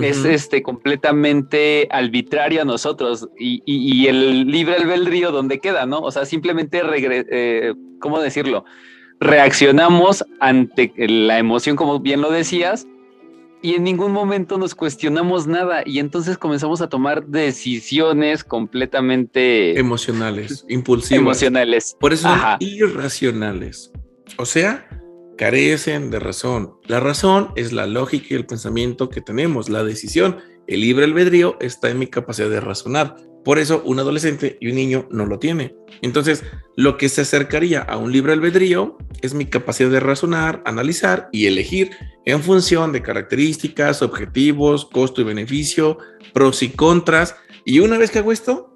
Es este completamente arbitrario a nosotros y, y- y el libre albedrío donde queda, ¿no? O sea, simplemente regre- eh, ¿cómo decirlo? Reaccionamos ante la emoción, como bien lo decías, y en ningún momento nos cuestionamos nada y entonces comenzamos a tomar decisiones completamente emocionales, impulsivas. emocionales. Por eso son Ajá. irracionales. O sea, carecen de razón. La razón es la lógica y el pensamiento que tenemos. La decisión, el libre albedrío está en mi capacidad de razonar. Por eso un adolescente y un niño no lo tiene. Entonces, lo que se acercaría a un libre albedrío es mi capacidad de razonar, analizar y elegir en función de características, objetivos, costo y beneficio, pros y contras. Y una vez que hago esto,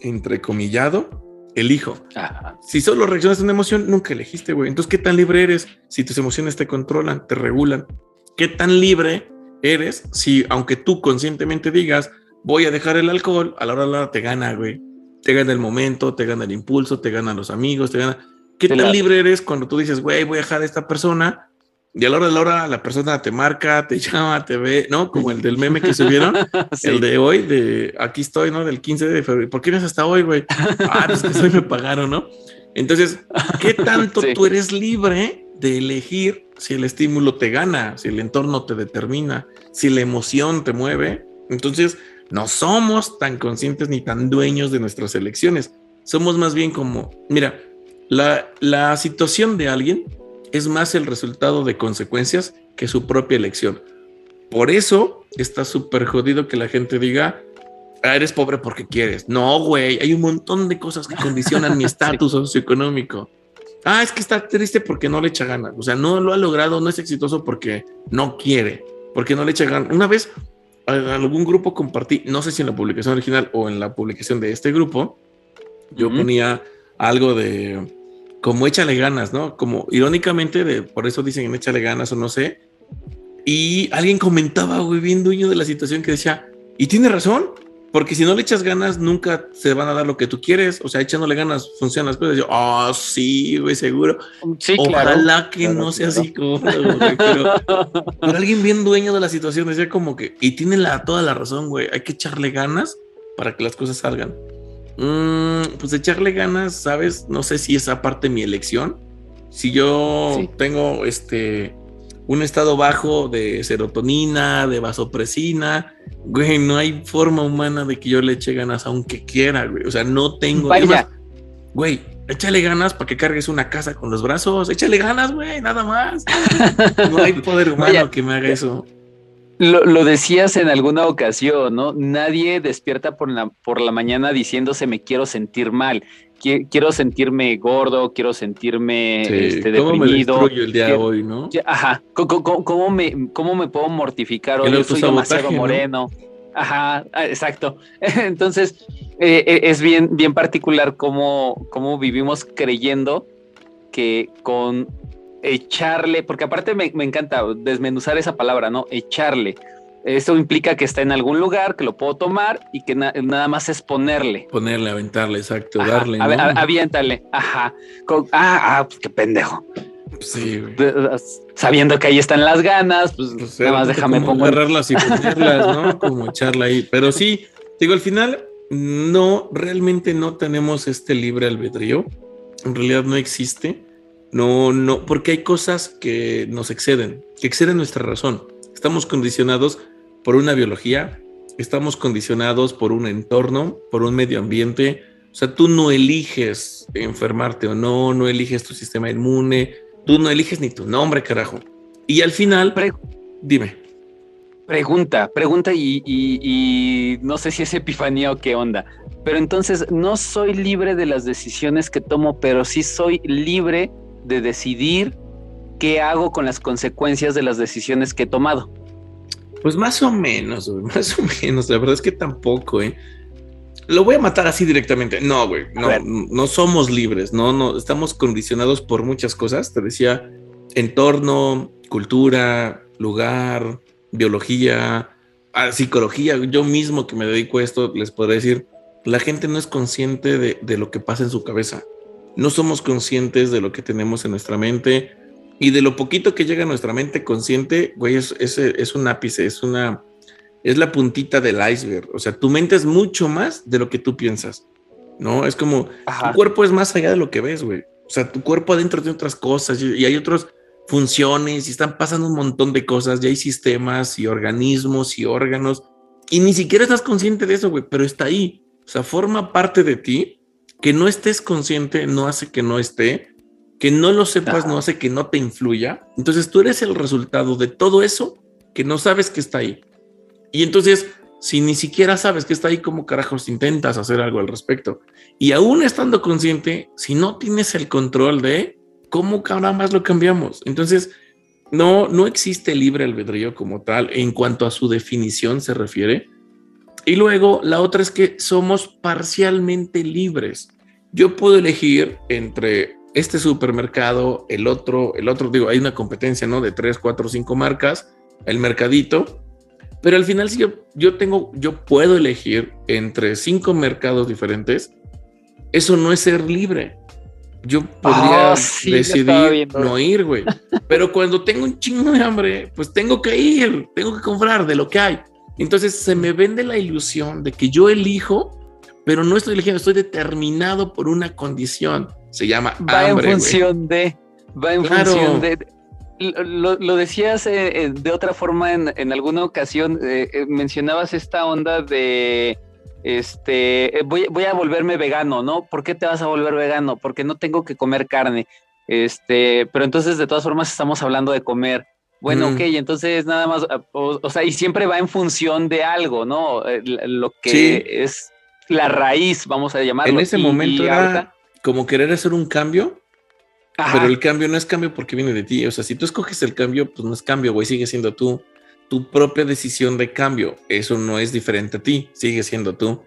entrecomillado, elijo. Ajá. Si solo reaccionas a una emoción, nunca elegiste, güey. Entonces, ¿qué tan libre eres si tus emociones te controlan, te regulan? ¿Qué tan libre eres si, aunque tú conscientemente digas, voy a dejar el alcohol, a la hora de la hora te gana, güey? Te gana el momento, te gana el impulso, te ganan los amigos, te gana... ¿Qué tan Claro. libre eres cuando tú dices, güey, voy a dejar a esta persona? Y a la hora de la hora la persona te marca, te llama, te ve, ¿no? Como el del meme que subieron. Sí. El de hoy, de aquí estoy, ¿no? Del 15 de febrero. ¿Por qué no es hasta hoy, güey? Ah, pues que hoy me pagaron, ¿no? Entonces, ¿qué tanto Sí. tú eres libre de elegir si el estímulo te gana, si el entorno te determina, si la emoción te mueve? Entonces, no somos tan conscientes ni tan dueños de nuestras elecciones. Somos más bien como, mira, la, la situación de alguien es más el resultado de consecuencias que su propia elección. Por eso está súper jodido que la gente diga, "Ah, eres pobre porque quieres. No, güey, hay un montón de cosas que condicionan mi estatus socioeconómico. Ah, es que está triste porque no le echa ganas. O sea, no lo ha logrado, no es exitoso porque no quiere, porque no le echa ganas. Una vez algún grupo compartí, no sé si en la publicación original o en la publicación de este grupo, yo Ujú. ponía algo de como échale ganas, ¿no? Como irónicamente, de, por eso dicen échale ganas o no sé. Y alguien comentaba, güey, bien dueño de la situación que decía, y tiene razón, porque si no le echas ganas, nunca se van a dar lo que tú quieres. O sea, echándole ganas funcionan las cosas. Yo, oh, sí, güey, seguro. Sí, claro. Ojalá que Claro, no sea claro. así como, güey, pero, pero alguien bien dueño de la situación decía como que, y tiene la, toda la razón, güey, hay que echarle ganas para que las cosas salgan. Mm, pues echarle ganas, ¿sabes? No sé si es aparte mi elección. Si yo Sí. tengo este un estado bajo de serotonina, de vasopresina, güey, no hay forma humana de que yo le eche ganas aunque quiera, güey. O sea, no tengo. Vaya. es más, Güey, échale ganas para que cargues una casa con los brazos. Échale ganas, güey, nada más. No hay poder humano Vaya. que me haga eso. Lo, lo decías en alguna ocasión, ¿no? Nadie despierta por la, por la mañana diciéndose me quiero sentir mal, qui- quiero sentirme gordo, quiero sentirme este, ¿Cómo me deprimido. el día de hoy, no? Ajá, ¿Cómo, cómo- cómo me, ¿cómo me puedo mortificar hoy? Yo soy demasiado autosabotaje, ¿no? moreno. Ajá, ah, exacto. Entonces, eh, eh, es bien, bien particular cómo, cómo vivimos creyendo que con echarle, porque aparte me, me encanta desmenuzar esa palabra, ¿no? Echarle. Eso implica que está en algún lugar, que lo puedo tomar y que na- nada más es ponerle. Ponerle, aventarle, exacto, Ajá, darle, ¿no? aviéntale, ajá. Con- ah, ah, pues qué pendejo. Sí, güey. Sabiendo que ahí están las ganas, pues, Pues, nada más déjame como agarrarlas y ponerlas, ¿no? Como echarla ahí. Pero sí, digo, al final, no, realmente no tenemos este libre albedrío. En realidad no existe. No, no, porque hay cosas que nos exceden, que exceden nuestra razón. Estamos condicionados por una biología, estamos condicionados por un entorno, por un medio ambiente. O sea, tú no eliges enfermarte o no, no eliges tu sistema inmune, tú no eliges ni tu nombre, carajo. Y al final, Pre- dime. Pregunta, pregunta y, no sé si es epifanía o qué onda, pero entonces no soy libre de las decisiones que tomo, pero sí soy libre de decidir qué hago con las consecuencias de las decisiones que he tomado. Pues más o menos, güey, más o menos. La verdad es que tampoco, ¿eh? Lo voy a matar así directamente. No, güey, no, no somos libres, no, no, estamos condicionados por muchas cosas. Te decía, entorno, cultura, lugar, biología, a psicología, yo mismo que me dedico a esto, les podré decir, la gente no es consciente de, lo que pasa en su cabeza. No somos conscientes de lo que tenemos en nuestra mente y de lo poquito que llega a nuestra mente consciente, güey, es, es, un ápice, es una, es la puntita del iceberg. O sea, tu mente es mucho más de lo que tú piensas, ¿no? Es como, tu cuerpo es más allá de lo que ves, güey. O sea, tu cuerpo adentro de otras cosas y hay otros funciones y están pasando un montón de cosas, ya hay sistemas y organismos y órganos y ni siquiera estás consciente de eso, güey, pero está ahí. O sea, forma parte de ti. Que no estés consciente no hace que no esté, que no lo sepas no hace que no te influya. Entonces tú eres el resultado de todo eso que no sabes que está ahí. Y entonces, si ni siquiera sabes que está ahí, ¿cómo carajos intentas hacer algo al respecto? Y aún estando consciente, si no tienes el control de, ¿cómo más lo cambiamos? Entonces, no, no existe libre albedrío como tal en cuanto a su definición se refiere. Y luego la otra es que somos parcialmente libres. Yo puedo elegir entre este supermercado, el otro, el otro, digo, hay una competencia, ¿no? De tres, cuatro, cinco marcas, el mercadito. Pero al final, si yo, yo tengo, yo puedo elegir entre cinco mercados diferentes, eso no es ser libre yo podría ah, decidir no ir, güey. Pero cuando tengo un chingo de hambre, pues tengo que ir, tengo que comprar de lo que hay. Entonces se me vende la ilusión de que yo elijo, pero no estoy eligiendo, estoy determinado por una condición. Se llama va en función de, va en función de. Lo, decías eh, eh, de otra forma en, alguna ocasión, eh, mencionabas esta onda de este, voy, voy, a volverme vegano, ¿no? ¿Por qué te vas a volver vegano? Porque no tengo que comer carne. Este, pero entonces de todas formas estamos hablando de comer. Bueno, mm. ok, entonces nada más, o, sea, y siempre va en función de algo, ¿no? Lo que es la raíz, vamos a llamarlo. En ese momento era como querer hacer un cambio, pero el cambio no es cambio porque viene de ti. O sea, si tú escoges el cambio, pues no es cambio, güey, sigue siendo tú tu propia decisión de cambio. Eso no es diferente a ti, sigue siendo tú.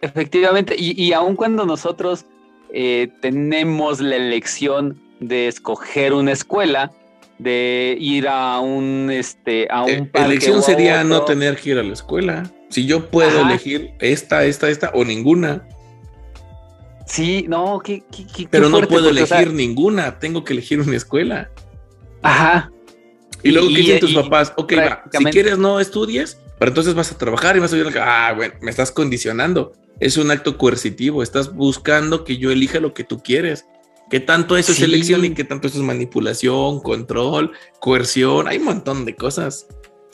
Efectivamente, y, y aun cuando nosotros eh, tenemos la elección de escoger una escuela, de ir a un este a un eh, elección sería no tener que ir a la escuela. Si yo puedo elegir esta, esta, esta o ninguna. Sí, no, pero no puedo elegir ninguna, tengo que elegir una escuela. Ajá. Y luego, ¿qué dicen tus papás? Ok, va, si quieres no estudies, pero entonces vas a trabajar y vas a vivir. Ah, bueno, me estás condicionando. Es un acto coercitivo. Estás buscando que yo elija lo que tú quieres. ¿Qué tanto eso es elección y qué tanto eso es manipulación, control, coerción? Hay un montón de cosas.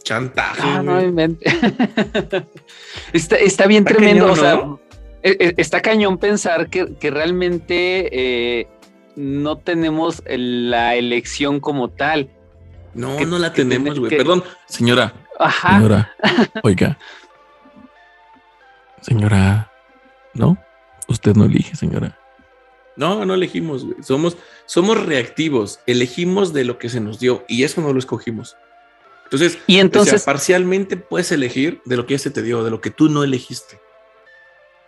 Chantaje. Ah, no, está, está, bien tremendo. o sea, e, e, está cañón pensar que, realmente eh, no tenemos la elección como tal. No, no la tenemos, güey. Perdón, señora. Ajá. Señora, oiga. Señora, ¿no? Usted no elige, señora. No, no elegimos, güey. Somos, somos reactivos. Elegimos de lo que se nos dio y eso no lo escogimos. Entonces, y entonces parcialmente puedes elegir de lo que ya se te dio, de lo que tú no elegiste.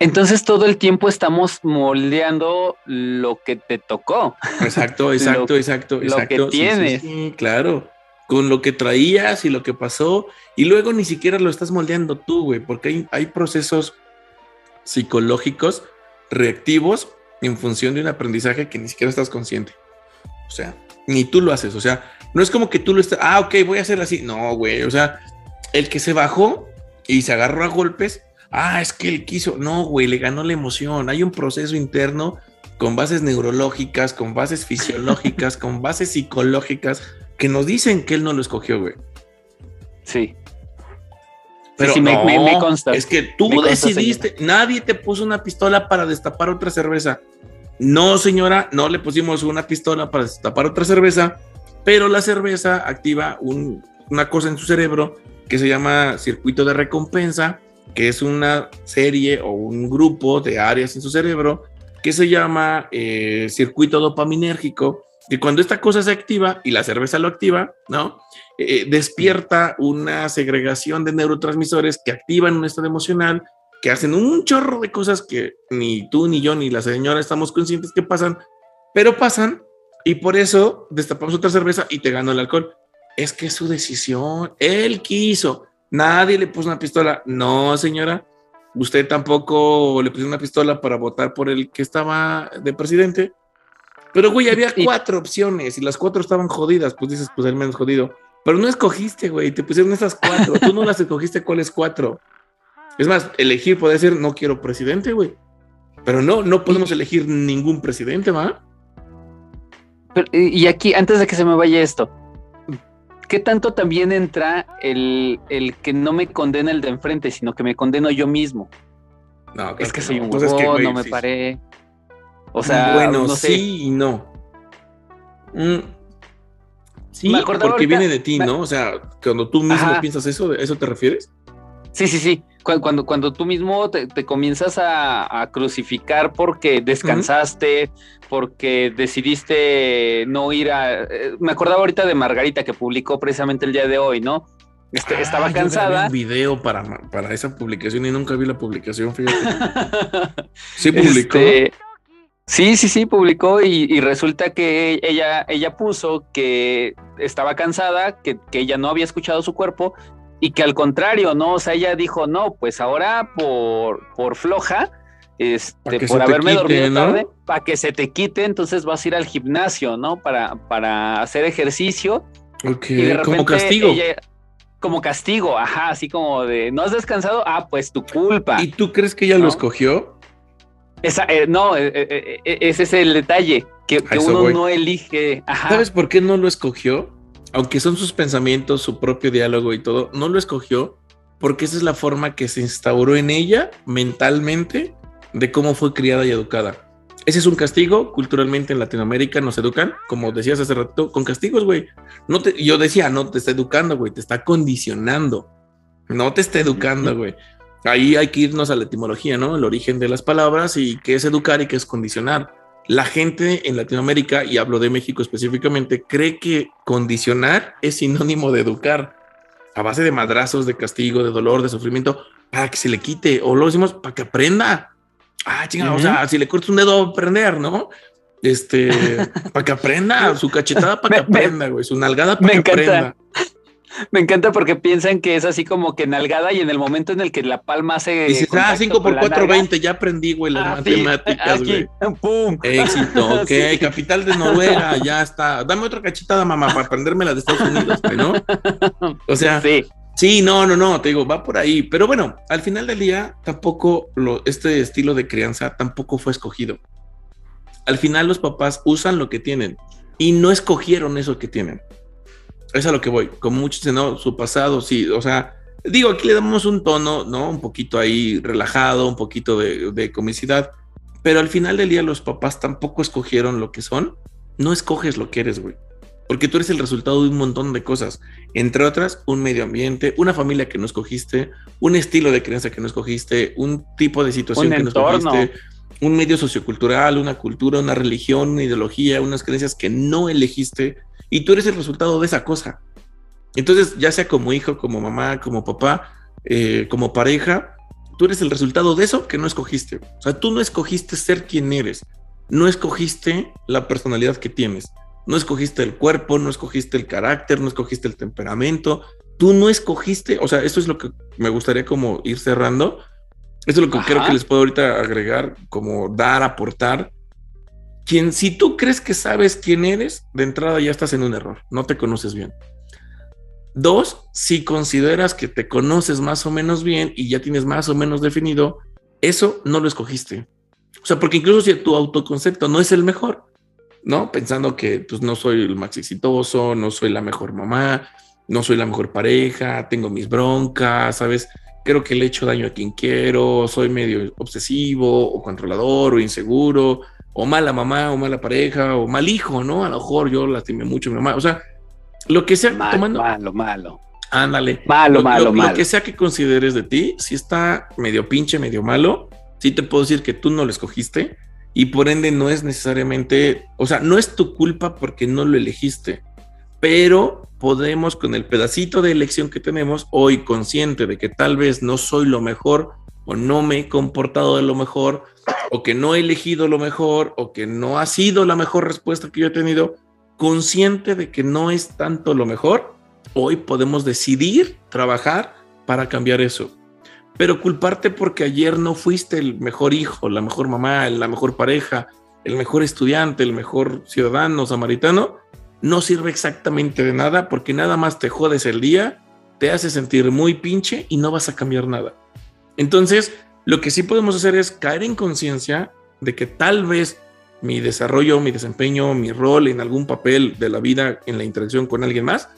Entonces todo el tiempo estamos moldeando lo que te tocó. Exacto, exacto, exacto, exacto. Lo que tienes. sí, claro con lo que traías y lo que pasó, y luego ni siquiera lo estás moldeando tú, güey, porque hay, hay procesos psicológicos reactivos en función de un aprendizaje que ni siquiera estás consciente. O sea, ni tú lo haces, o sea, no es como que tú lo estás, ah, ok, voy a hacer así, no, güey, o sea, el que se bajó y se agarró a golpes, ah, es que él quiso, no, güey, le ganó la emoción, hay un proceso interno con bases neurológicas, con bases fisiológicas, con bases psicológicas, que nos dicen que él no lo escogió, güey. Sí. Pero me, consta. Es que tú decidiste, nadie te puso una pistola para destapar otra cerveza. No, señora, no le pusimos una pistola para destapar otra cerveza, pero la cerveza activa una cosa en su cerebro que se llama Circuito de Recompensa, que es una serie o un grupo de áreas en su cerebro que se llama eh, circuito dopaminérgico, que cuando esta cosa se activa y la cerveza lo activa, ¿no? Eh, despierta una segregación de neurotransmisores que activan un estado emocional, que hacen un chorro de cosas que ni tú, ni yo, ni la señora estamos conscientes que pasan, pero pasan y por eso destapamos otra cerveza y te ganó el alcohol. Es que es su decisión, él quiso, nadie le puso una pistola. No, señora, usted tampoco le puso una pistola para votar por el que estaba de presidente. Pero, güey, había cuatro opciones y las cuatro estaban jodidas. Pues dices, pues el menos jodido. Pero no escogiste, güey, te pusieron esas cuatro. Tú no las escogiste, ¿cuáles cuatro? Es más, elegir puede ser no quiero presidente, güey. Pero no, no podemos elegir ningún presidente, ¿va? y aquí, antes de que se me vaya esto, ¿qué tanto también entra el, el, que no me condena el de enfrente, sino que me condeno yo mismo? No, es que soy un pues huevón, no me paré. O sea, bueno, sí y no. Mm, sí, porque viene de ti, ¿no? O sea, cuando tú mismo piensas eso, ¿a eso te refieres? Sí, sí, sí. Cuando, cuando tú mismo te, comienzas a, crucificar porque descansaste, porque decidiste no ir a... Eh, me acordaba ahorita de Margarita que publicó precisamente el día de hoy, ¿no? Este, estaba cansada. un video para, para esa publicación y nunca vi la publicación, fíjate. sí publicó. Este, sí, sí, sí, publicó y, resulta que ella, ella puso que estaba cansada, que, que ella no había escuchado su cuerpo y que al contrario, ¿no? O sea, ella dijo, no, pues ahora por, por floja, este, por haberme dormido tarde, para que se te quite, entonces vas a ir al gimnasio, ¿no? Para, para hacer ejercicio. Ok, como castigo. como castigo, ajá, así como de, ¿no has descansado? Ah, pues tu culpa. ¿Y tú crees que ella lo escogió? Esa, eh, no, eh, eh, ese es el detalle, que, uno no elige. ¿Sabes por qué no lo escogió? Aunque son sus pensamientos, su propio diálogo y todo, no lo escogió porque esa es la forma que se instauró en ella mentalmente de cómo fue criada y educada. Ese es un castigo, culturalmente en Latinoamérica nos educan, como decías hace rato, con castigos, güey. No te, yo decía, no te está educando, güey, te está condicionando. No te está educando, güey. Ahí hay que irnos a la etimología, ¿no? El origen de las palabras y qué es educar y qué es condicionar. La gente en Latinoamérica, y hablo de México específicamente, cree que condicionar es sinónimo de educar a base de madrazos, de castigo, de dolor, de sufrimiento, para que se le quite, o lo decimos para que aprenda. Ah, chingada, o sea, si le cortas un dedo, aprender, ¿no? Este, para que aprenda, su cachetada para que aprenda, güey, su nalgada para que aprenda. Me encanta porque piensan que es así como que nalgada y en el momento en el que la palma se. Dices, ah, 5 por 4, 20, ya aprendí, güey, las ah, matemáticas, güey. ¡Pum! Éxito, ok, capital de Noruega, ya está. Dame otra cachetada, mamá, para aprenderme la de Estados Unidos, ¿no? O sea, sí. Sí, no, no, no, te digo, va por ahí. Pero bueno, al final del día, tampoco lo, este estilo de crianza tampoco fue escogido. Al final los papás usan lo que tienen y no escogieron eso que tienen. Es a lo que voy. Como muchos dicen, no, su pasado, sí, o sea, digo, aquí le damos un tono, ¿no? Un poquito ahí relajado, un poquito de, de comicidad. Pero al final del día los papás tampoco escogieron lo que son. No escoges lo que eres, güey porque tú eres el resultado de un montón de cosas, entre otras, un medio ambiente, una familia que no escogiste, un estilo de crianza que no escogiste, un tipo de situación que no escogiste, un medio sociocultural, una cultura, una religión, una ideología, unas creencias que no elegiste, y tú eres el resultado de esa cosa. Entonces, ya sea como hijo, como mamá, como papá, eh, como pareja, tú eres el resultado de eso que no escogiste. O sea, tú no escogiste ser quien eres, no escogiste la personalidad que tienes no escogiste el cuerpo, no escogiste el carácter, no escogiste el temperamento. Tú no escogiste, o sea, esto es lo que me gustaría como ir cerrando. Esto es lo que creo que les puedo ahorita agregar, como dar, aportar. Quien, si tú crees que sabes quién eres, de entrada ya estás en un error, no te conoces bien. Dos, si consideras que te conoces más o menos bien y ya tienes más o menos definido, eso no lo escogiste. O sea, porque incluso si tu autoconcepto no es el mejor, ¿no? Pensando que pues no soy el más exitoso, no soy la mejor mamá, no soy la mejor pareja, tengo mis broncas, ¿sabes? Creo que le hecho daño a quien quiero, soy medio obsesivo o controlador o inseguro, o mala mamá o mala pareja o mal hijo, ¿no? A lo mejor yo lastimé mucho a mi mamá, o sea, lo que sea tomando. Malo, malo. Ándale. Malo, malo, malo. Lo que sea que consideres de ti, si está medio pinche, medio malo, sí te puedo decir que tú no lo escogiste y por ende no es necesariamente, o sea, no es tu culpa porque no lo elegiste, pero podemos con el pedacito de elección que tenemos hoy consciente de que tal vez no soy lo mejor o no me he comportado de lo mejor o que no he elegido lo mejor o que no ha sido la mejor respuesta que yo he tenido, consciente de que no es tanto lo mejor, hoy podemos decidir trabajar para cambiar eso. Pero culparte porque ayer no fuiste el mejor hijo, la mejor mamá, la mejor pareja, el mejor estudiante, el mejor ciudadano samaritano, no sirve exactamente de nada porque nada más te jodes el día, te hace sentir muy pinche y no vas a cambiar nada. Entonces, lo que sí podemos hacer es caer en conciencia de que tal vez mi desarrollo, mi desempeño, mi rol en algún papel de la vida en la interacción con alguien más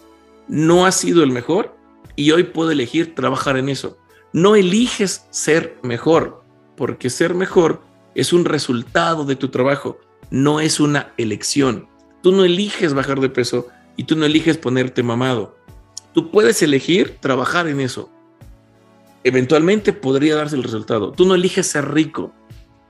no ha sido el mejor y hoy puedo elegir trabajar en eso. No eliges ser mejor, porque ser mejor es un resultado de tu trabajo, no es una elección. Tú no eliges bajar de peso y tú no eliges ponerte mamado. Tú puedes elegir trabajar en eso. Eventualmente podría darse el resultado. Tú no eliges ser rico.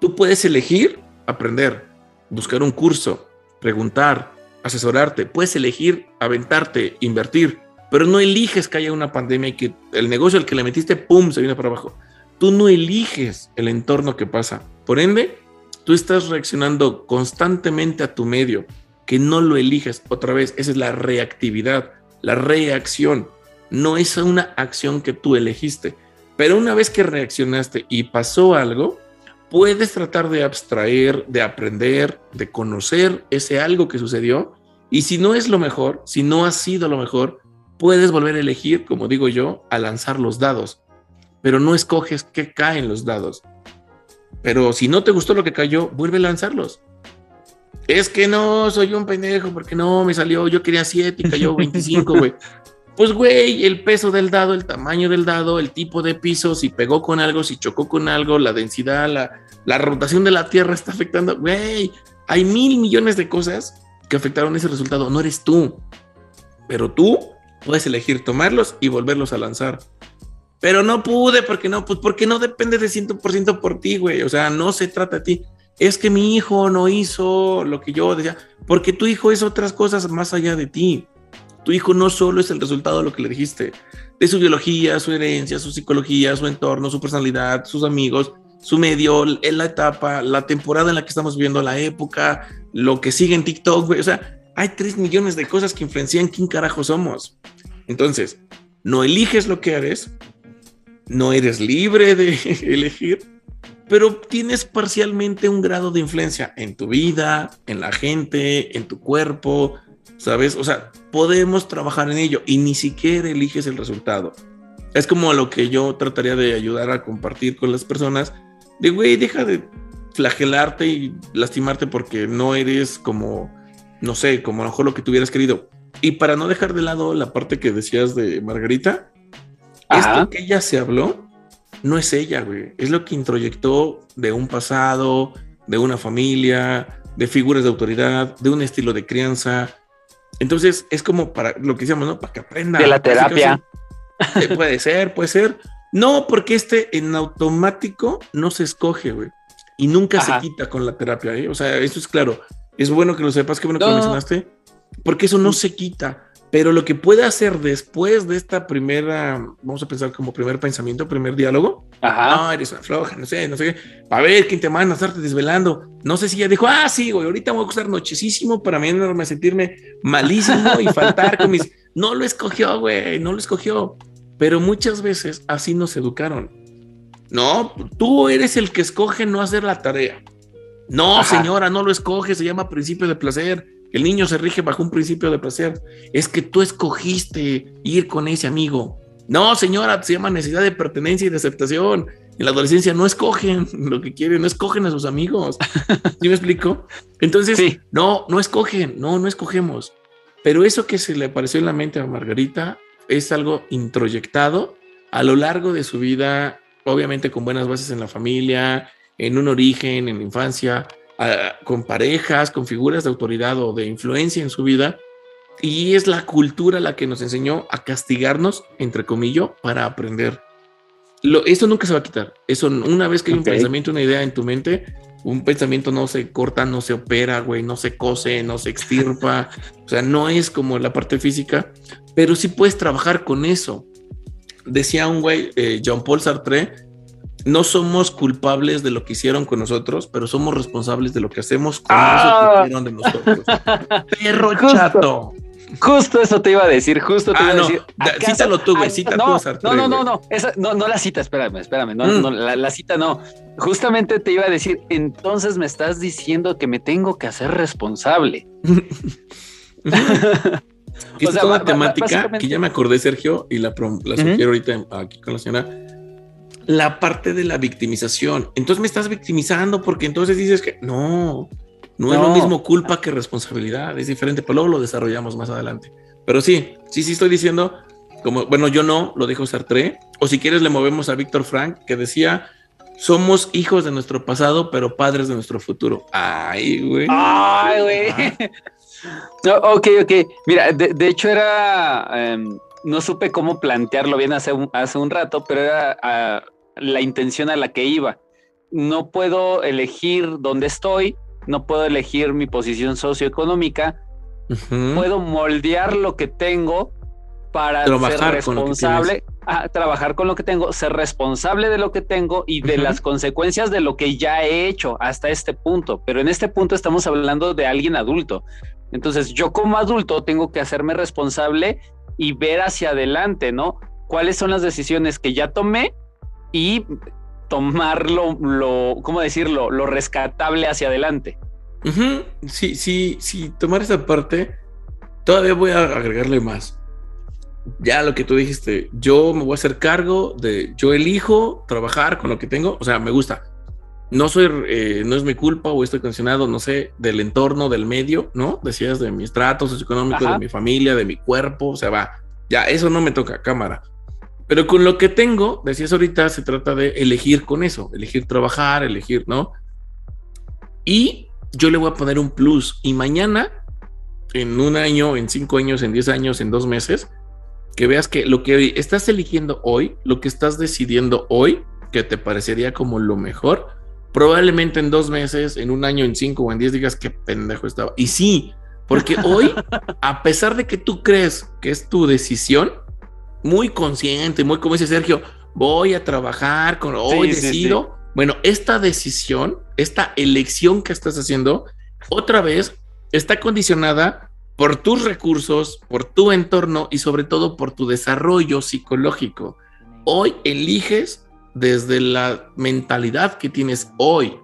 Tú puedes elegir aprender buscar un curso, preguntar, asesorarte, puedes elegir aventarte, invertir, pero no eliges que haya una pandemia y que el negocio al que le metiste, ¡pum!, se viene para abajo. Tú no eliges el entorno que pasa. Por ende, tú estás reaccionando constantemente a tu medio, que no lo eliges. Otra vez, esa es la reactividad, la reacción. No es una acción que tú elegiste. Pero una vez que reaccionaste y pasó algo, puedes tratar de abstraer, de aprender, de conocer ese algo que sucedió. Y si no es lo mejor, si no ha sido lo mejor, puedes volver a elegir, como digo yo, a lanzar los dados. Pero no escoges qué caen los dados. Pero si no te gustó lo que cayó, vuelve a lanzarlos. Es que no, soy un pendejo, porque no, me salió, yo quería 7 y cayó 25, güey. Pues, güey, el peso del dado, el tamaño del dado, el tipo de piso, si pegó con algo, si chocó con algo, la densidad, la, rotación de la Tierra está afectando. Güey, hay mil millones de cosas que afectaron ese resultado. No eres tú. Pero tú puedes elegir tomarlos y volverlos a lanzar. Pero no pude, porque no, pues porque no depende de 100% por ti, güey. O sea, no se trata de ti. Es que mi hijo no hizo lo que yo decía, porque tu hijo hizo otras cosas más allá de ti. Tu hijo no solo es el resultado de lo que le dijiste, de su biología, su herencia, su psicología, su entorno, su personalidad, sus amigos, su medio, en la etapa, la temporada en la que estamos viviendo, la época, lo que sigue en TikTok, O sea, hay tres millones de cosas que influencian quién carajo somos. Entonces, no eliges lo que eres, no eres libre de elegir, pero tienes parcialmente un grado de influencia en tu vida, en la gente, en tu cuerpo, ¿sabes? O sea, podemos trabajar en ello y ni siquiera eliges el resultado. Es como lo que yo trataría de ayudar a compartir con las personas, de, güey, deja de flagelarte y lastimarte porque no eres como, no sé, como a lo mejor lo que tuvieras querido. Y para no dejar de lado la parte que decías de Margarita, esto que ella se habló, no es ella, güey. Es lo que introyectó de un pasado, de una familia, de figuras de autoridad, de un estilo de crianza, entonces es como para lo que decíamos, ¿no? Para que aprenda. De la terapia. Eh, puede ser, puede ser. No, porque este en automático no se escoge, güey. Y nunca se quita con la terapia, ¿eh? O sea, eso es claro. Es bueno que lo sepas, qué bueno que lo mencionaste. Porque eso no se quita. Pero lo que puede hacer después de esta primera, vamos a pensar como primer pensamiento, primer diálogo, Ajá. no, eres una floja, no sé, no sé qué, para ver quién te manda a estarte desvelando. No sé si ella dijo, ah, sí, güey, ahorita voy a acostar nochesísimo para mañana a sentirme malísimo y faltar con mis. No lo escogió, güey, no lo escogió. Pero muchas veces así nos educaron. No, tú eres el que escoge no hacer la tarea. No, señora, no lo escoge, se llama principio de placer el niño se rige bajo un principio de placer. Es que tú escogiste ir con ese amigo. No, señora, se llama necesidad de pertenencia y de aceptación. En la adolescencia no escogen lo que quieren, no escogen a sus amigos. ¿Sí me explico? Entonces, no, no escogen, no, no escogemos. Pero eso que se le apareció en la mente a Margarita es algo introyectado a lo largo de su vida, obviamente con buenas bases en la familia, en un origen, en la infancia, con parejas, con figuras de autoridad o de influencia en su vida, Y es la cultura la que nos enseñó a castigarnos, entre comillas, para aprender. Lo, eso nunca se va a quitar. Eso, una vez que hay un pensamiento, una idea en tu mente, un pensamiento no se corta, no se opera, güey, no se cose, no se extirpa. o sea, no es como la parte física, pero sí puedes trabajar con eso. Decía un güey, eh, Jean-Paul Sartre, no somos culpables de lo que hicieron con nosotros, pero somos responsables de lo que hacemos con eso que ah. hicieron de nosotros. Perro chato. Justo eso te iba a decir, justo te iba a ah, decir. Cítalo tú, güey, cita no, No, no, no, no, esa, no, no la cita, espérame, espérame, no, mm. no la, cita no. Justamente te iba a decir, entonces me estás diciendo que me tengo que hacer responsable. Es una temática que ya me acordé, Sergio, y la, la sugiero ahorita aquí con la señora. La parte de la victimización. Entonces me estás victimizando porque entonces dices que no, no, es lo mismo culpa que responsabilidad, es diferente, pero luego lo desarrollamos más adelante. Pero sí, sí, sí estoy diciendo, como, bueno, yo no, lo dijo Sartre, o si quieres le movemos a Víctor Frank, que decía, somos hijos de nuestro pasado, pero padres de nuestro futuro. Ay, güey. Ay, güey. ok, ok. Mira, de, hecho era, em, no supe cómo plantearlo bien hace un, hace un rato, pero era ah, la intención a la que iba. No puedo elegir dónde estoy, no puedo elegir mi posición socioeconómica, puedo moldear lo que tengo para ser responsable, trabajar con lo que tengo, ser responsable de lo que tengo y de las consecuencias de lo que ya he hecho hasta este punto. Pero en este punto estamos hablando de alguien adulto. Entonces yo como adulto tengo que hacerme responsable y ver hacia adelante, ¿no? ¿Cuáles son las decisiones que ya tomé y tomarlo, lo, ¿cómo decirlo? Lo rescatable hacia adelante. Sí, sí, sí, tomar esa parte, todavía voy a agregarle más. Ya lo que tú dijiste, yo me voy a hacer cargo de, yo elijo trabajar con lo que tengo, o sea, me gusta. No soy, eh, no es mi culpa o estoy condicionado, no sé, del entorno, del medio, ¿no? Decías de mi estrato socioeconómico, de mi familia, de mi cuerpo, o sea, va, ya, eso no me toca, cámara. Pero con lo que tengo, decías ahorita, se trata de elegir con eso, elegir trabajar, elegir, ¿no? Y yo le voy a poner un plus y mañana, en un año, en cinco años, en diez años, en dos meses, que veas que lo que estás eligiendo hoy, lo que estás decidiendo hoy, que te parecería como lo mejor, probablemente en dos meses, en un año, en cinco o en diez digas qué pendejo estaba. Y sí, porque hoy, a pesar de que tú crees que es tu decisión, muy consciente, muy como dice Sergio, voy a trabajar con hoy decido. Bueno, esta decisión, esta elección que estás haciendo, otra vez está condicionada por tus recursos, por tu entorno y sobre todo por tu desarrollo psicológico. Hoy eliges desde la mentalidad que tienes hoy.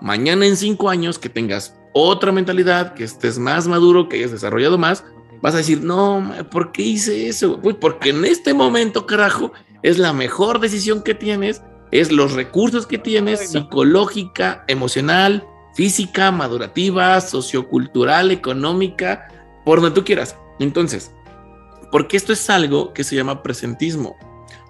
Mañana en cinco años que tengas otra mentalidad, que estés más maduro, que hayas desarrollado más, vas a decir, no, ¿por qué hice eso? Pues porque en este momento, carajo, es la mejor decisión que tienes, es los recursos que tienes, psicológica, emocional, física, madurativa, sociocultural, económica, por donde tú quieras. Entonces, porque esto es algo que se llama presentismo.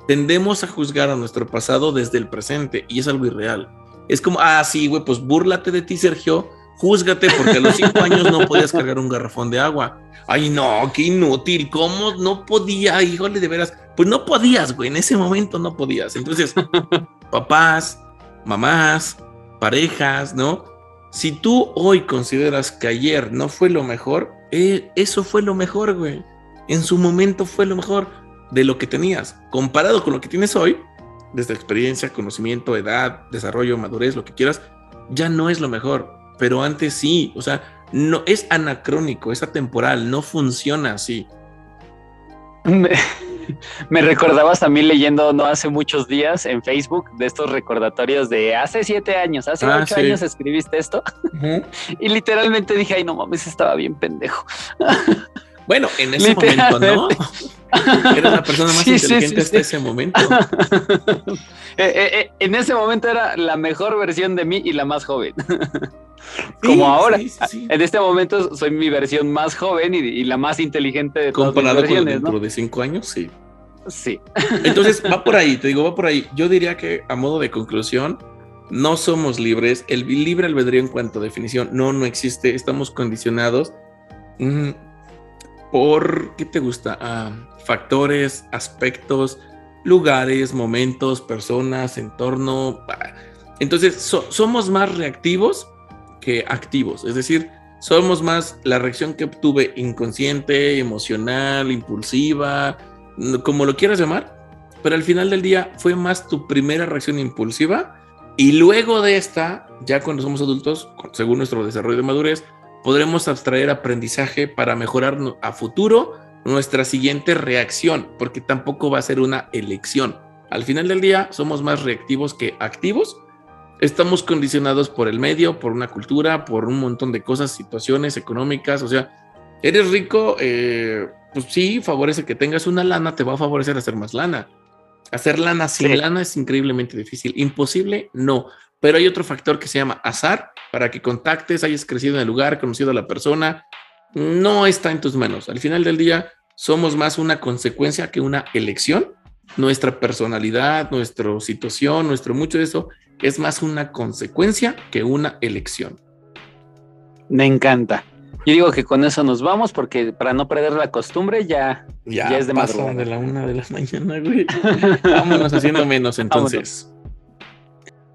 Tendemos a juzgar a nuestro pasado desde el presente y es algo irreal. Es como, ah, sí, güey, pues búrlate de ti, Sergio, júzgate porque a los cinco años no podías cargar un garrafón de agua. Ay, no, qué inútil. ¿Cómo no podía? Híjole, de veras. Pues no podías, güey. En ese momento no podías. Entonces, papás, mamás, parejas, ¿no? Si tú hoy consideras que ayer no fue lo mejor, eh, eso fue lo mejor, güey. En su momento fue lo mejor de lo que tenías. Comparado con lo que tienes hoy, desde experiencia, conocimiento, edad, desarrollo, madurez, lo que quieras, ya no es lo mejor. Pero antes sí. O sea, no es anacrónico, es atemporal, no funciona así. Me, recordabas a mí leyendo no hace muchos días en Facebook de estos recordatorios de hace siete años, hace ah, ocho años escribiste esto y literalmente dije, ay no mames, estaba bien pendejo. Bueno, en ese momento, ¿no? Era la persona más inteligente hasta ese momento. Eh, eh, eh, en ese momento era la mejor versión de mí y la más joven. Como ahora. En este momento soy mi versión más joven y, la más inteligente de todas Comparado mis con dentro de cinco años, sí. Sí. Entonces va por ahí, te digo, va por ahí. Yo diría que a modo de conclusión, no somos libres. El libre albedrío en cuanto a definición, no, no existe. Estamos condicionados. Mm, por, ¿qué te gusta? Ah, factores, aspectos, lugares, momentos, personas, entorno. Entonces, somos más reactivos que activos. Es decir, somos más la reacción que obtuve inconsciente, emocional, impulsiva, como lo quieras llamar. Pero al final del día fue más tu primera reacción impulsiva y luego de esta, ya cuando somos adultos, según nuestro desarrollo de madurez, podremos abstraer aprendizaje para mejorar a futuro nuestra siguiente reacción, porque tampoco va a ser una elección. Al final del día, somos más reactivos que activos. Estamos condicionados por el medio, por una cultura, por un montón de cosas, situaciones económicas. O sea, eres rico, eh, pues sí, favorece que tengas una lana, te va a favorecer hacer más lana. Hacer lana sin lana es increíblemente difícil. Imposible, no. Pero hay otro factor que se llama azar para que contactes, hayas crecido en el lugar, conocido a la persona. No está en tus manos. Al final del día, somos más una consecuencia que una elección. Nuestra personalidad, nuestra situación, nuestro mucho de eso es más una consecuencia que una elección. Me encanta. Yo digo que con eso nos vamos porque para no perder la costumbre ya, ya, es de madrugada. de la una de la mañana, güey. Vámonos haciendo menos entonces.